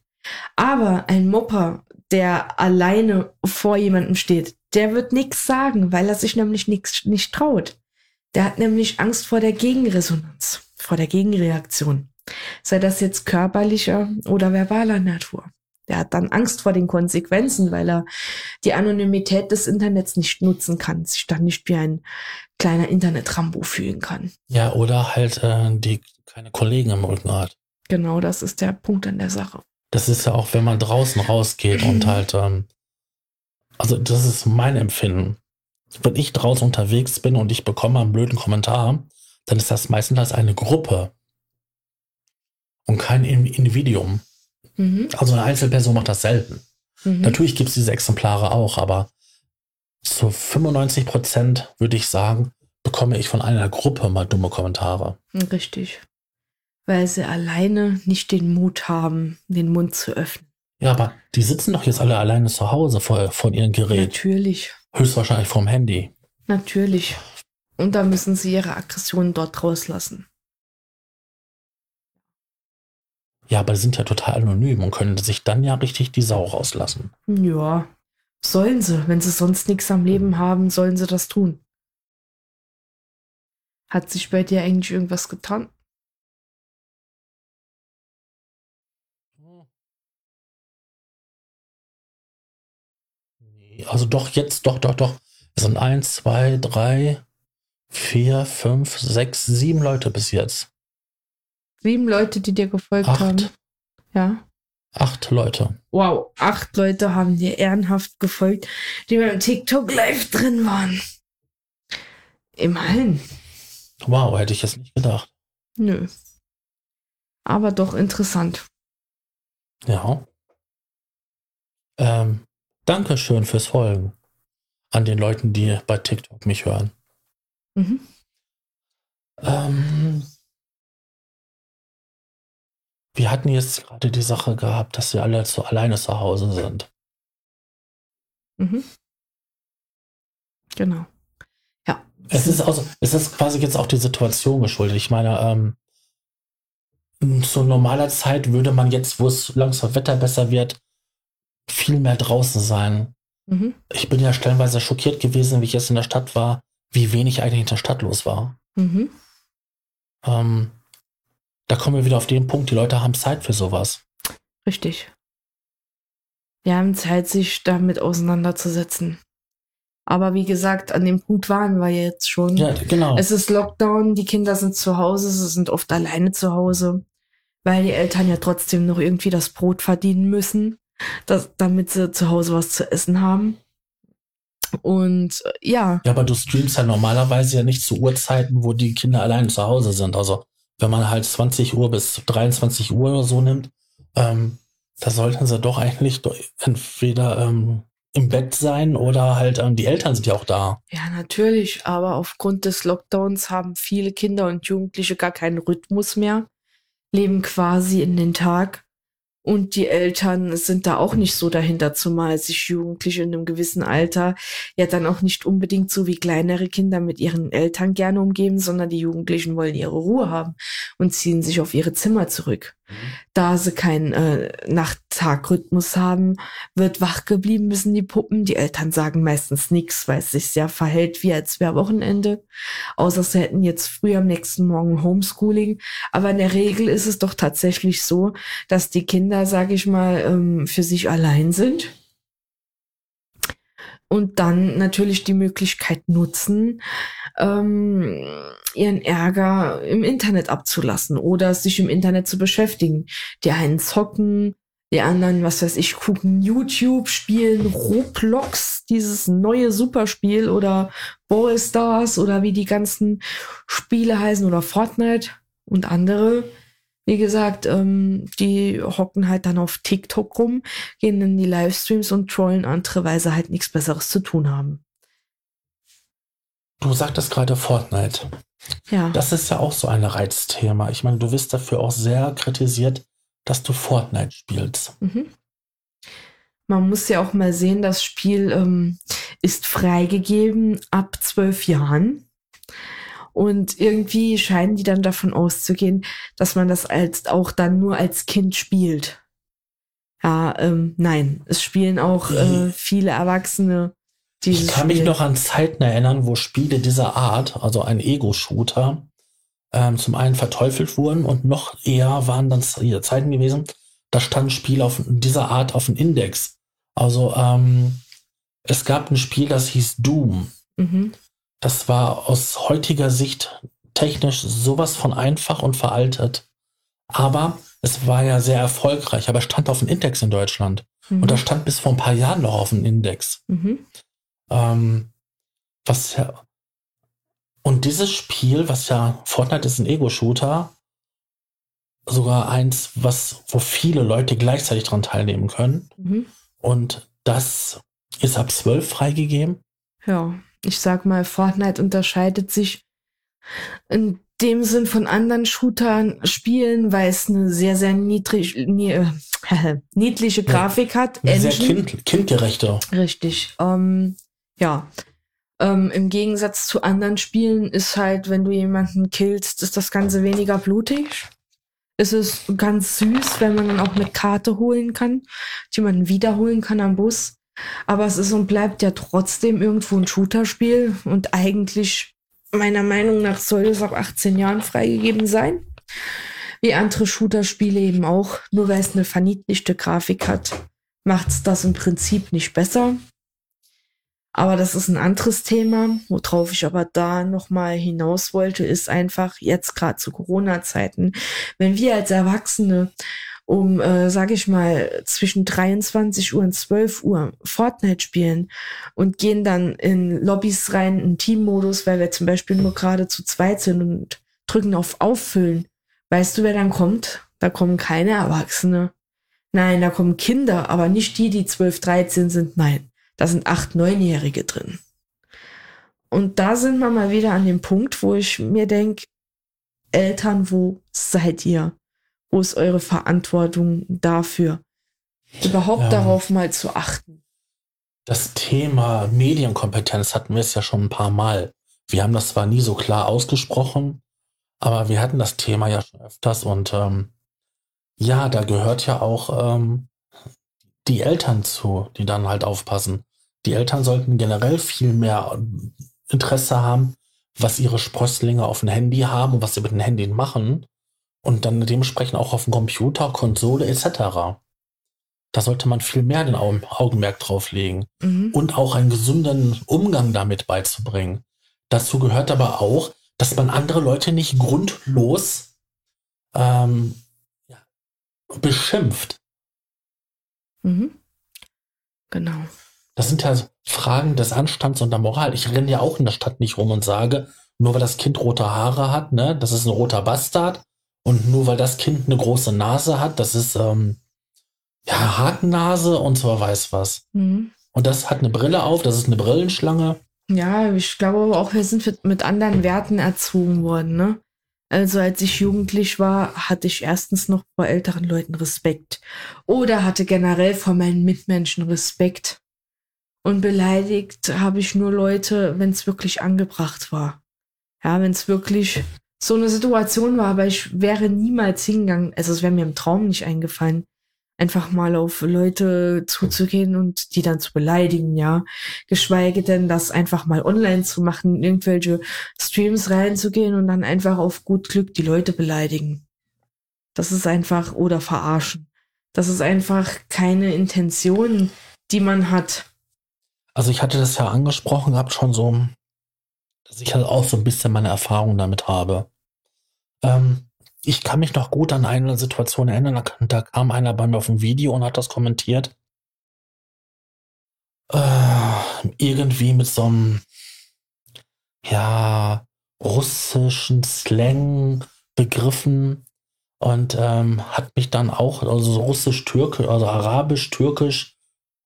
Aber ein Mopper, der alleine vor jemandem steht, der wird nichts sagen, weil er sich nämlich nichts nicht traut. Der hat nämlich Angst vor der Gegenresonanz, vor der Gegenreaktion. Sei das jetzt körperlicher oder verbaler Natur. Der hat dann Angst vor den Konsequenzen, weil er die Anonymität des Internets nicht nutzen kann, sich dann nicht wie ein kleiner Internet-Rambo fühlen kann. Ja, oder halt äh, die keine Kollegen im Rücken hat. Genau, das ist der Punkt an der Sache. Das ist ja auch, wenn man draußen rausgeht und *clears throat* halt, ähm, also das ist mein Empfinden. Wenn ich draußen unterwegs bin und ich bekomme einen blöden Kommentar, dann ist das meistens als eine Gruppe und kein Individuum. Mhm. Also eine Einzelperson macht das selten. Mhm. Natürlich gibt es diese Exemplare auch, aber zu 95 Prozent würde ich sagen, bekomme ich von einer Gruppe mal dumme Kommentare. Richtig weil sie alleine nicht den Mut haben, den Mund zu öffnen. Ja, aber die sitzen doch jetzt alle alleine zu Hause vor, vor ihrem Gerät. Natürlich. Höchstwahrscheinlich vom Handy. Natürlich. Und da müssen sie ihre Aggressionen dort rauslassen. Ja, aber sind ja total anonym und können sich dann ja richtig die Sau rauslassen. Ja, sollen sie. Wenn sie sonst nichts am Leben haben, sollen sie das tun. Hat sich bei dir eigentlich irgendwas getan? Also doch, jetzt, doch, doch, doch. Es sind eins, zwei, drei, vier, fünf, sechs, sieben Leute bis jetzt. Sieben Leute, die dir gefolgt acht. haben. Ja. Acht Leute. Wow, acht Leute haben dir ehrenhaft gefolgt, die beim TikTok live drin waren. Immerhin. Wow, hätte ich jetzt nicht gedacht. Nö. Aber doch interessant. Ja. Ähm, Dankeschön fürs Folgen an den Leuten, die bei TikTok mich hören. Mhm. Ähm, wir hatten jetzt gerade die Sache gehabt, dass wir alle zu alleine zu Hause sind. Mhm. Genau. Es ist also, es ist quasi jetzt auch die Situation geschuldet. Ich meine, ähm, zu normaler Zeit würde man jetzt, wo es langsam Wetter besser wird, viel mehr draußen sein. Mhm. Ich bin ja stellenweise schockiert gewesen, wie ich jetzt in der Stadt war, wie wenig eigentlich in der Stadt los war. Mhm. Ähm, da kommen wir wieder auf den Punkt, die Leute haben Zeit für sowas. Richtig. Wir haben Zeit, sich damit auseinanderzusetzen. Aber wie gesagt, an dem Punkt waren wir jetzt schon. Ja, genau. Es ist Lockdown, die Kinder sind zu Hause, sie sind oft alleine zu Hause, weil die Eltern ja trotzdem noch irgendwie das Brot verdienen müssen, das, damit sie zu Hause was zu essen haben. Und äh, ja. Ja, aber du streamst ja normalerweise ja nicht zu Uhrzeiten, wo die Kinder allein zu Hause sind. Also wenn man halt 20 Uhr bis 23 Uhr oder so nimmt, ähm, da sollten sie doch eigentlich entweder ähm, im Bett sein oder halt ähm, die Eltern sind ja auch da. Ja, natürlich, aber aufgrund des Lockdowns haben viele Kinder und Jugendliche gar keinen Rhythmus mehr, leben quasi in den Tag und die Eltern sind da auch nicht so dahinter, zumal sich Jugendliche in einem gewissen Alter ja dann auch nicht unbedingt so wie kleinere Kinder mit ihren Eltern gerne umgeben, sondern die Jugendlichen wollen ihre Ruhe haben und ziehen sich auf ihre Zimmer zurück. Mhm. Da sie keinen äh, Nacht-Tag-Rhythmus haben, wird wach geblieben müssen die Puppen. Die Eltern sagen meistens nichts, weil es sich sehr verhält, wie als wäre Wochenende. Außer sie hätten jetzt früh am nächsten Morgen Homeschooling. Aber in der Regel ist es doch tatsächlich so, dass die Kinder, sage ich mal, ähm, für sich allein sind und dann natürlich die Möglichkeit nutzen, ähm, ihren Ärger im Internet abzulassen oder sich im Internet zu beschäftigen. Die einen zocken, die anderen, was weiß ich, gucken YouTube, spielen Roblox, dieses neue Superspiel oder Ballstars oder wie die ganzen Spiele heißen oder Fortnite und andere wie gesagt, ähm, die hocken halt dann auf TikTok rum, gehen in die Livestreams und trollen andere, weil sie halt nichts Besseres zu tun haben. Du sagtest gerade Fortnite. Ja. Das ist ja auch so ein Reizthema. Ich meine, du wirst dafür auch sehr kritisiert, dass du Fortnite spielst. Mhm. Man muss ja auch mal sehen, das Spiel ähm, ist freigegeben ab zwölf Jahren. Und irgendwie scheinen die dann davon auszugehen, dass man das als auch dann nur als Kind spielt. Ja, ähm, nein, es spielen auch äh, viele Erwachsene. Ich kann Spiel. mich noch an Zeiten erinnern, wo Spiele dieser Art, also ein Ego-Shooter, ähm, zum einen verteufelt wurden und noch eher waren dann Zeiten gewesen, da stand Spiel auf dieser Art auf dem Index. Also ähm, es gab ein Spiel, das hieß Doom. Mhm. Das war aus heutiger Sicht technisch sowas von einfach und veraltet. Aber es war ja sehr erfolgreich, aber stand auf dem Index in Deutschland. Mhm. Und da stand bis vor ein paar Jahren noch auf dem Index. Mhm. Ähm, was ja. Und dieses Spiel, was ja, Fortnite ist ein Ego-Shooter, sogar eins, was, wo viele Leute gleichzeitig dran teilnehmen können. Mhm. Und das ist ab 12 freigegeben. Ja ich sag mal, Fortnite unterscheidet sich in dem Sinn von anderen Shootern Spielen, weil es eine sehr, sehr niedrig, nie, äh, *laughs* niedliche Grafik ja, hat. Engine. Sehr kind, kindgerechter. Richtig. Ähm, ja. Ähm, Im Gegensatz zu anderen Spielen ist halt, wenn du jemanden killst, ist das Ganze weniger blutig. Es ist ganz süß, wenn man dann auch eine Karte holen kann, die man wiederholen kann am Bus. Aber es ist und bleibt ja trotzdem irgendwo ein Shooter-Spiel und eigentlich meiner Meinung nach soll es ab 18 Jahren freigegeben sein. Wie andere Shooter-Spiele eben auch. Nur weil es eine verniedlichte Grafik hat, macht es das im Prinzip nicht besser. Aber das ist ein anderes Thema. Worauf ich aber da nochmal hinaus wollte, ist einfach jetzt gerade zu Corona-Zeiten, wenn wir als Erwachsene um, äh, sage ich mal, zwischen 23 Uhr und 12 Uhr Fortnite spielen und gehen dann in Lobbys rein, in Teammodus, weil wir zum Beispiel nur gerade zu zweit sind und drücken auf Auffüllen. Weißt du, wer dann kommt? Da kommen keine Erwachsene. Nein, da kommen Kinder, aber nicht die, die 12, 13 sind. Nein, da sind 8, 9-Jährige drin. Und da sind wir mal wieder an dem Punkt, wo ich mir denke, Eltern, wo seid ihr? Wo ist eure Verantwortung dafür? Überhaupt ja. darauf mal zu achten. Das Thema Medienkompetenz hatten wir es ja schon ein paar Mal. Wir haben das zwar nie so klar ausgesprochen, aber wir hatten das Thema ja schon öfters und ähm, ja, da gehört ja auch ähm, die Eltern zu, die dann halt aufpassen. Die Eltern sollten generell viel mehr Interesse haben, was ihre Sprösslinge auf dem Handy haben und was sie mit dem Handy machen und dann dementsprechend auch auf dem Computer, Konsole etc. Da sollte man viel mehr den Augenmerk drauf legen mhm. und auch einen gesunden Umgang damit beizubringen. Dazu gehört aber auch, dass man andere Leute nicht grundlos ähm, beschimpft. Mhm. Genau. Das sind ja Fragen des Anstands und der Moral. Ich renne ja auch in der Stadt nicht rum und sage, nur weil das Kind rote Haare hat, ne, das ist ein roter Bastard. Und nur weil das Kind eine große Nase hat, das ist ähm, ja Hakennase und so weiß was. Mhm. Und das hat eine Brille auf, das ist eine Brillenschlange. Ja, ich glaube aber auch, wir sind mit anderen Werten erzogen worden, ne? Also als ich jugendlich war, hatte ich erstens noch vor älteren Leuten Respekt oder hatte generell vor meinen Mitmenschen Respekt. Und beleidigt habe ich nur Leute, wenn es wirklich angebracht war. Ja, wenn es wirklich so eine Situation war, aber ich wäre niemals hingegangen, also es wäre mir im Traum nicht eingefallen, einfach mal auf Leute zuzugehen und die dann zu beleidigen, ja. Geschweige denn, das einfach mal online zu machen, irgendwelche Streams reinzugehen und dann einfach auf gut Glück die Leute beleidigen. Das ist einfach, oder verarschen. Das ist einfach keine Intention, die man hat. Also ich hatte das ja angesprochen gehabt, schon so, dass ich halt auch so ein bisschen meine Erfahrung damit habe. Ähm, ich kann mich noch gut an eine Situation erinnern, da, da kam einer bei mir auf ein Video und hat das kommentiert. Äh, irgendwie mit so einem, ja, russischen Slang begriffen und ähm, hat mich dann auch, also russisch-türkisch, also arabisch-türkisch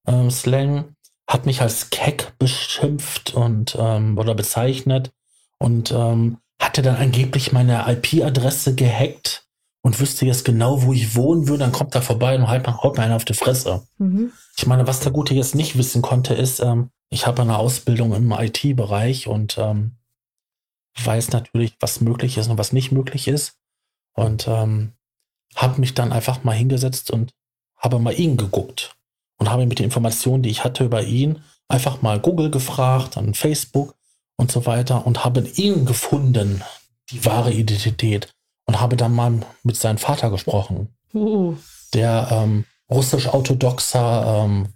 ähm, Slang, hat mich als keck beschimpft und ähm, oder bezeichnet und ähm, hatte dann angeblich meine IP-Adresse gehackt und wüsste jetzt genau, wo ich wohnen würde, dann kommt er vorbei und haut, haut mir einen auf die Fresse. Mhm. Ich meine, was der Gute jetzt nicht wissen konnte, ist, ähm, ich habe eine Ausbildung im IT-Bereich und ähm, weiß natürlich, was möglich ist und was nicht möglich ist. Und ähm, habe mich dann einfach mal hingesetzt und habe mal ihn geguckt und habe mit den Informationen, die ich hatte über ihn, einfach mal Google gefragt, dann Facebook und so weiter und habe ihn gefunden, die wahre Identität und habe dann mal mit seinem Vater gesprochen, uh. der ähm, russisch-orthodoxer ähm,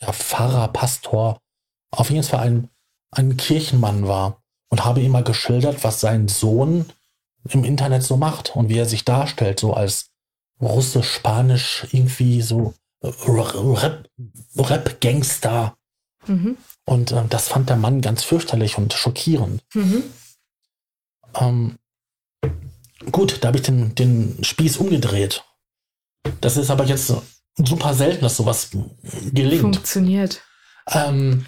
ja, Pfarrer, Pastor, auf jeden Fall ein, ein Kirchenmann war und habe ihm mal geschildert, was sein Sohn im Internet so macht und wie er sich darstellt, so als russisch, spanisch, irgendwie so Rap-Gangster. Rap mhm. Und äh, das fand der Mann ganz fürchterlich und schockierend. Mhm. Ähm, gut, da habe ich den, den Spieß umgedreht. Das ist aber jetzt super selten, dass sowas gelingt. Funktioniert. Ähm,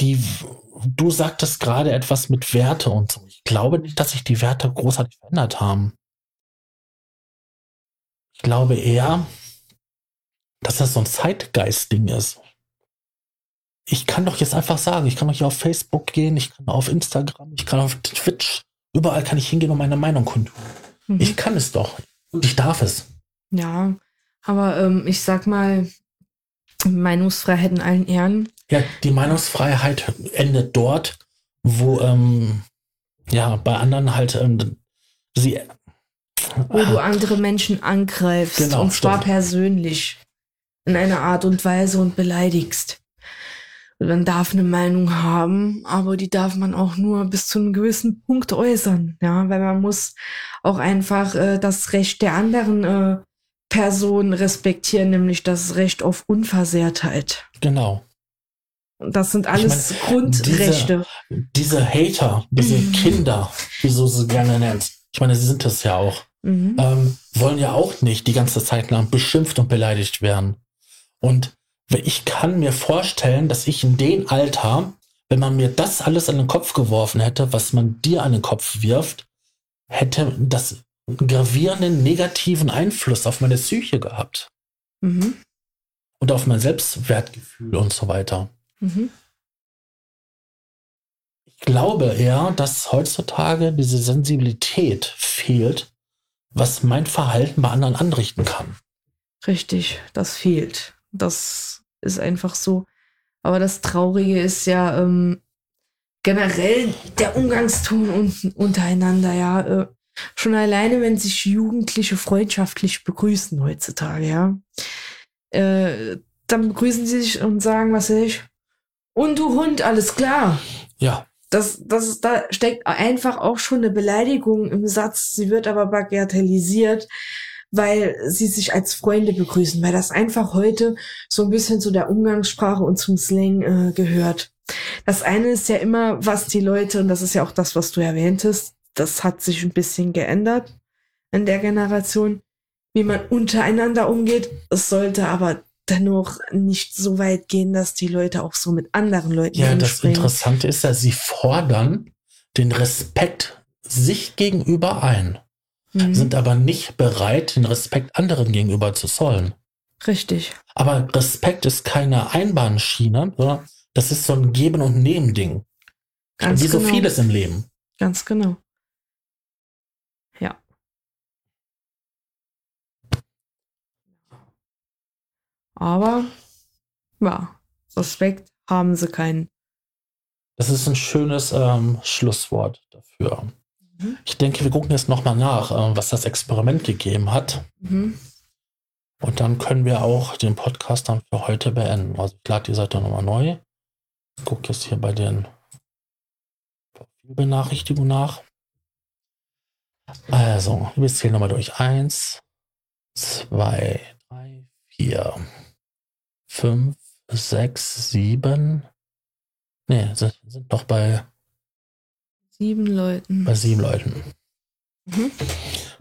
die, du sagtest gerade etwas mit Werte und so. Ich glaube nicht, dass sich die Werte großartig verändert haben. Ich glaube eher, dass das so ein Zeitgeist-Ding ist ich kann doch jetzt einfach sagen, ich kann doch hier auf Facebook gehen, ich kann auf Instagram, ich kann auf Twitch, überall kann ich hingehen und meine Meinung kundtun. Mhm. Ich kann es doch und ich darf es. Ja, aber ähm, ich sag mal, Meinungsfreiheit in allen Ehren. Ja, die Meinungsfreiheit endet dort, wo ähm, ja bei anderen halt ähm, sie wo du andere Menschen angreifst genau, und zwar stimmt. persönlich in einer Art und Weise und beleidigst man darf eine Meinung haben, aber die darf man auch nur bis zu einem gewissen Punkt äußern, ja, weil man muss auch einfach äh, das Recht der anderen äh, Person respektieren, nämlich das Recht auf Unversehrtheit. Genau. Und das sind alles meine, Grundrechte. Diese, diese, Hater, diese mhm. Kinder, wie du sie gerne nennst, ich meine, sie sind das ja auch, mhm. ähm, wollen ja auch nicht die ganze Zeit lang beschimpft und beleidigt werden. Und ich kann mir vorstellen, dass ich in dem Alter, wenn man mir das alles an den Kopf geworfen hätte, was man dir an den Kopf wirft, hätte das einen gravierenden negativen Einfluss auf meine Psyche gehabt. Mhm. Und auf mein Selbstwertgefühl und so weiter. Mhm. Ich glaube eher, dass heutzutage diese Sensibilität fehlt, was mein Verhalten bei anderen anrichten kann. Richtig, das fehlt. Das ist einfach so. Aber das Traurige ist ja ähm, generell der Umgangston un untereinander, ja. Äh, schon alleine, wenn sich Jugendliche freundschaftlich begrüßen heutzutage, ja. Äh, dann begrüßen sie sich und sagen, was weiß ich, und du Hund, alles klar. Ja. Das, das, da steckt einfach auch schon eine Beleidigung im Satz. Sie wird aber bagatellisiert, weil sie sich als Freunde begrüßen, weil das einfach heute so ein bisschen zu der Umgangssprache und zum Slang äh, gehört. Das eine ist ja immer, was die Leute, und das ist ja auch das, was du erwähntest, das hat sich ein bisschen geändert in der Generation, wie man untereinander umgeht. Es sollte aber dennoch nicht so weit gehen, dass die Leute auch so mit anderen Leuten Ja, das Interessante ist, dass sie fordern den Respekt sich gegenüber ein, mhm. sind aber nicht bereit, den Respekt anderen gegenüber zu zollen. Richtig. Aber Respekt ist keine Einbahnschiene, sondern das ist so ein Geben- und Nehmen-Ding. Wie so genau. vieles im Leben. Ganz genau. Aber ja, Respekt haben sie keinen. Das ist ein schönes ähm, Schlusswort dafür. Mhm. Ich denke, wir gucken jetzt nochmal nach, äh, was das Experiment gegeben hat. Mhm. Und dann können wir auch den Podcast dann für heute beenden. Also ich lade die Seite nochmal neu. Ich gucke jetzt hier bei den Benachrichtigungen nach. Also, wir zählen nochmal durch. Eins, zwei, drei, vier fünf, sechs, sieben. Nee, sind, sind noch bei sieben Leuten. Bei sieben Leuten. Mhm.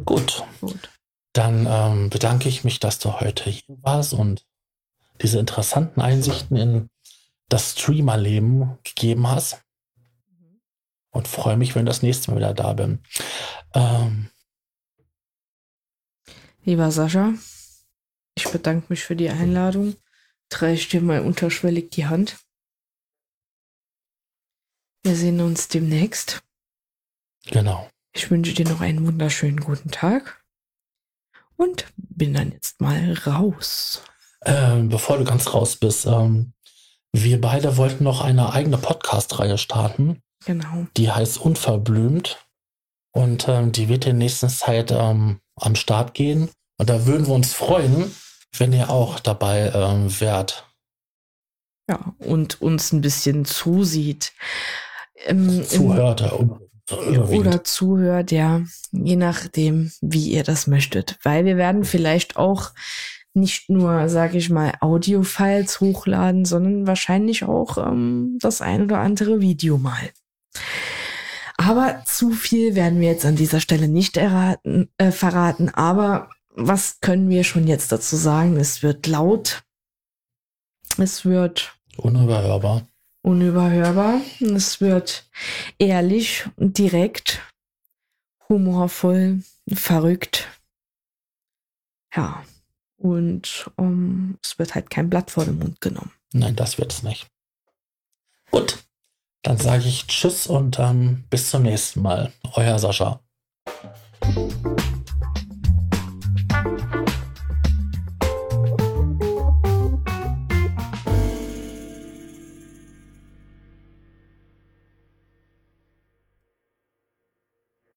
Gut. Gut. Dann ähm, bedanke ich mich, dass du heute hier warst und diese interessanten Einsichten in das Streamerleben gegeben hast. Und freue mich, wenn du das nächste Mal wieder da bin. Ähm, Lieber Sascha, ich bedanke mich für die Einladung ich dir mal unterschwellig die Hand. Wir sehen uns demnächst. Genau. Ich wünsche dir noch einen wunderschönen guten Tag und bin dann jetzt mal raus. Ähm, bevor du ganz raus bist, ähm, wir beide wollten noch eine eigene Podcast-Reihe starten. Genau. Die heißt Unverblümt und ähm, die wird in nächster Zeit ähm, am Start gehen. Und da würden wir uns freuen, wenn ihr auch dabei ähm, wärt. Ja, und uns ein bisschen zusieht. Ähm, zuhört. Im, oder zuhört, ja, je nachdem, wie ihr das möchtet. Weil wir werden vielleicht auch nicht nur, sage ich mal, Audio-Files hochladen, sondern wahrscheinlich auch ähm, das ein oder andere Video mal. Aber zu viel werden wir jetzt an dieser Stelle nicht erraten, äh, verraten. Aber was können wir schon jetzt dazu sagen? Es wird laut. Es wird unüberhörbar. Unüberhörbar. Es wird ehrlich und direkt, humorvoll, verrückt. Ja. Und um, ähm, es wird halt kein Blatt vor den Mund genommen. Nein, das wird es nicht. Gut. Dann sage ich Tschüss und ähm, bis zum nächsten Mal. Euer Sascha.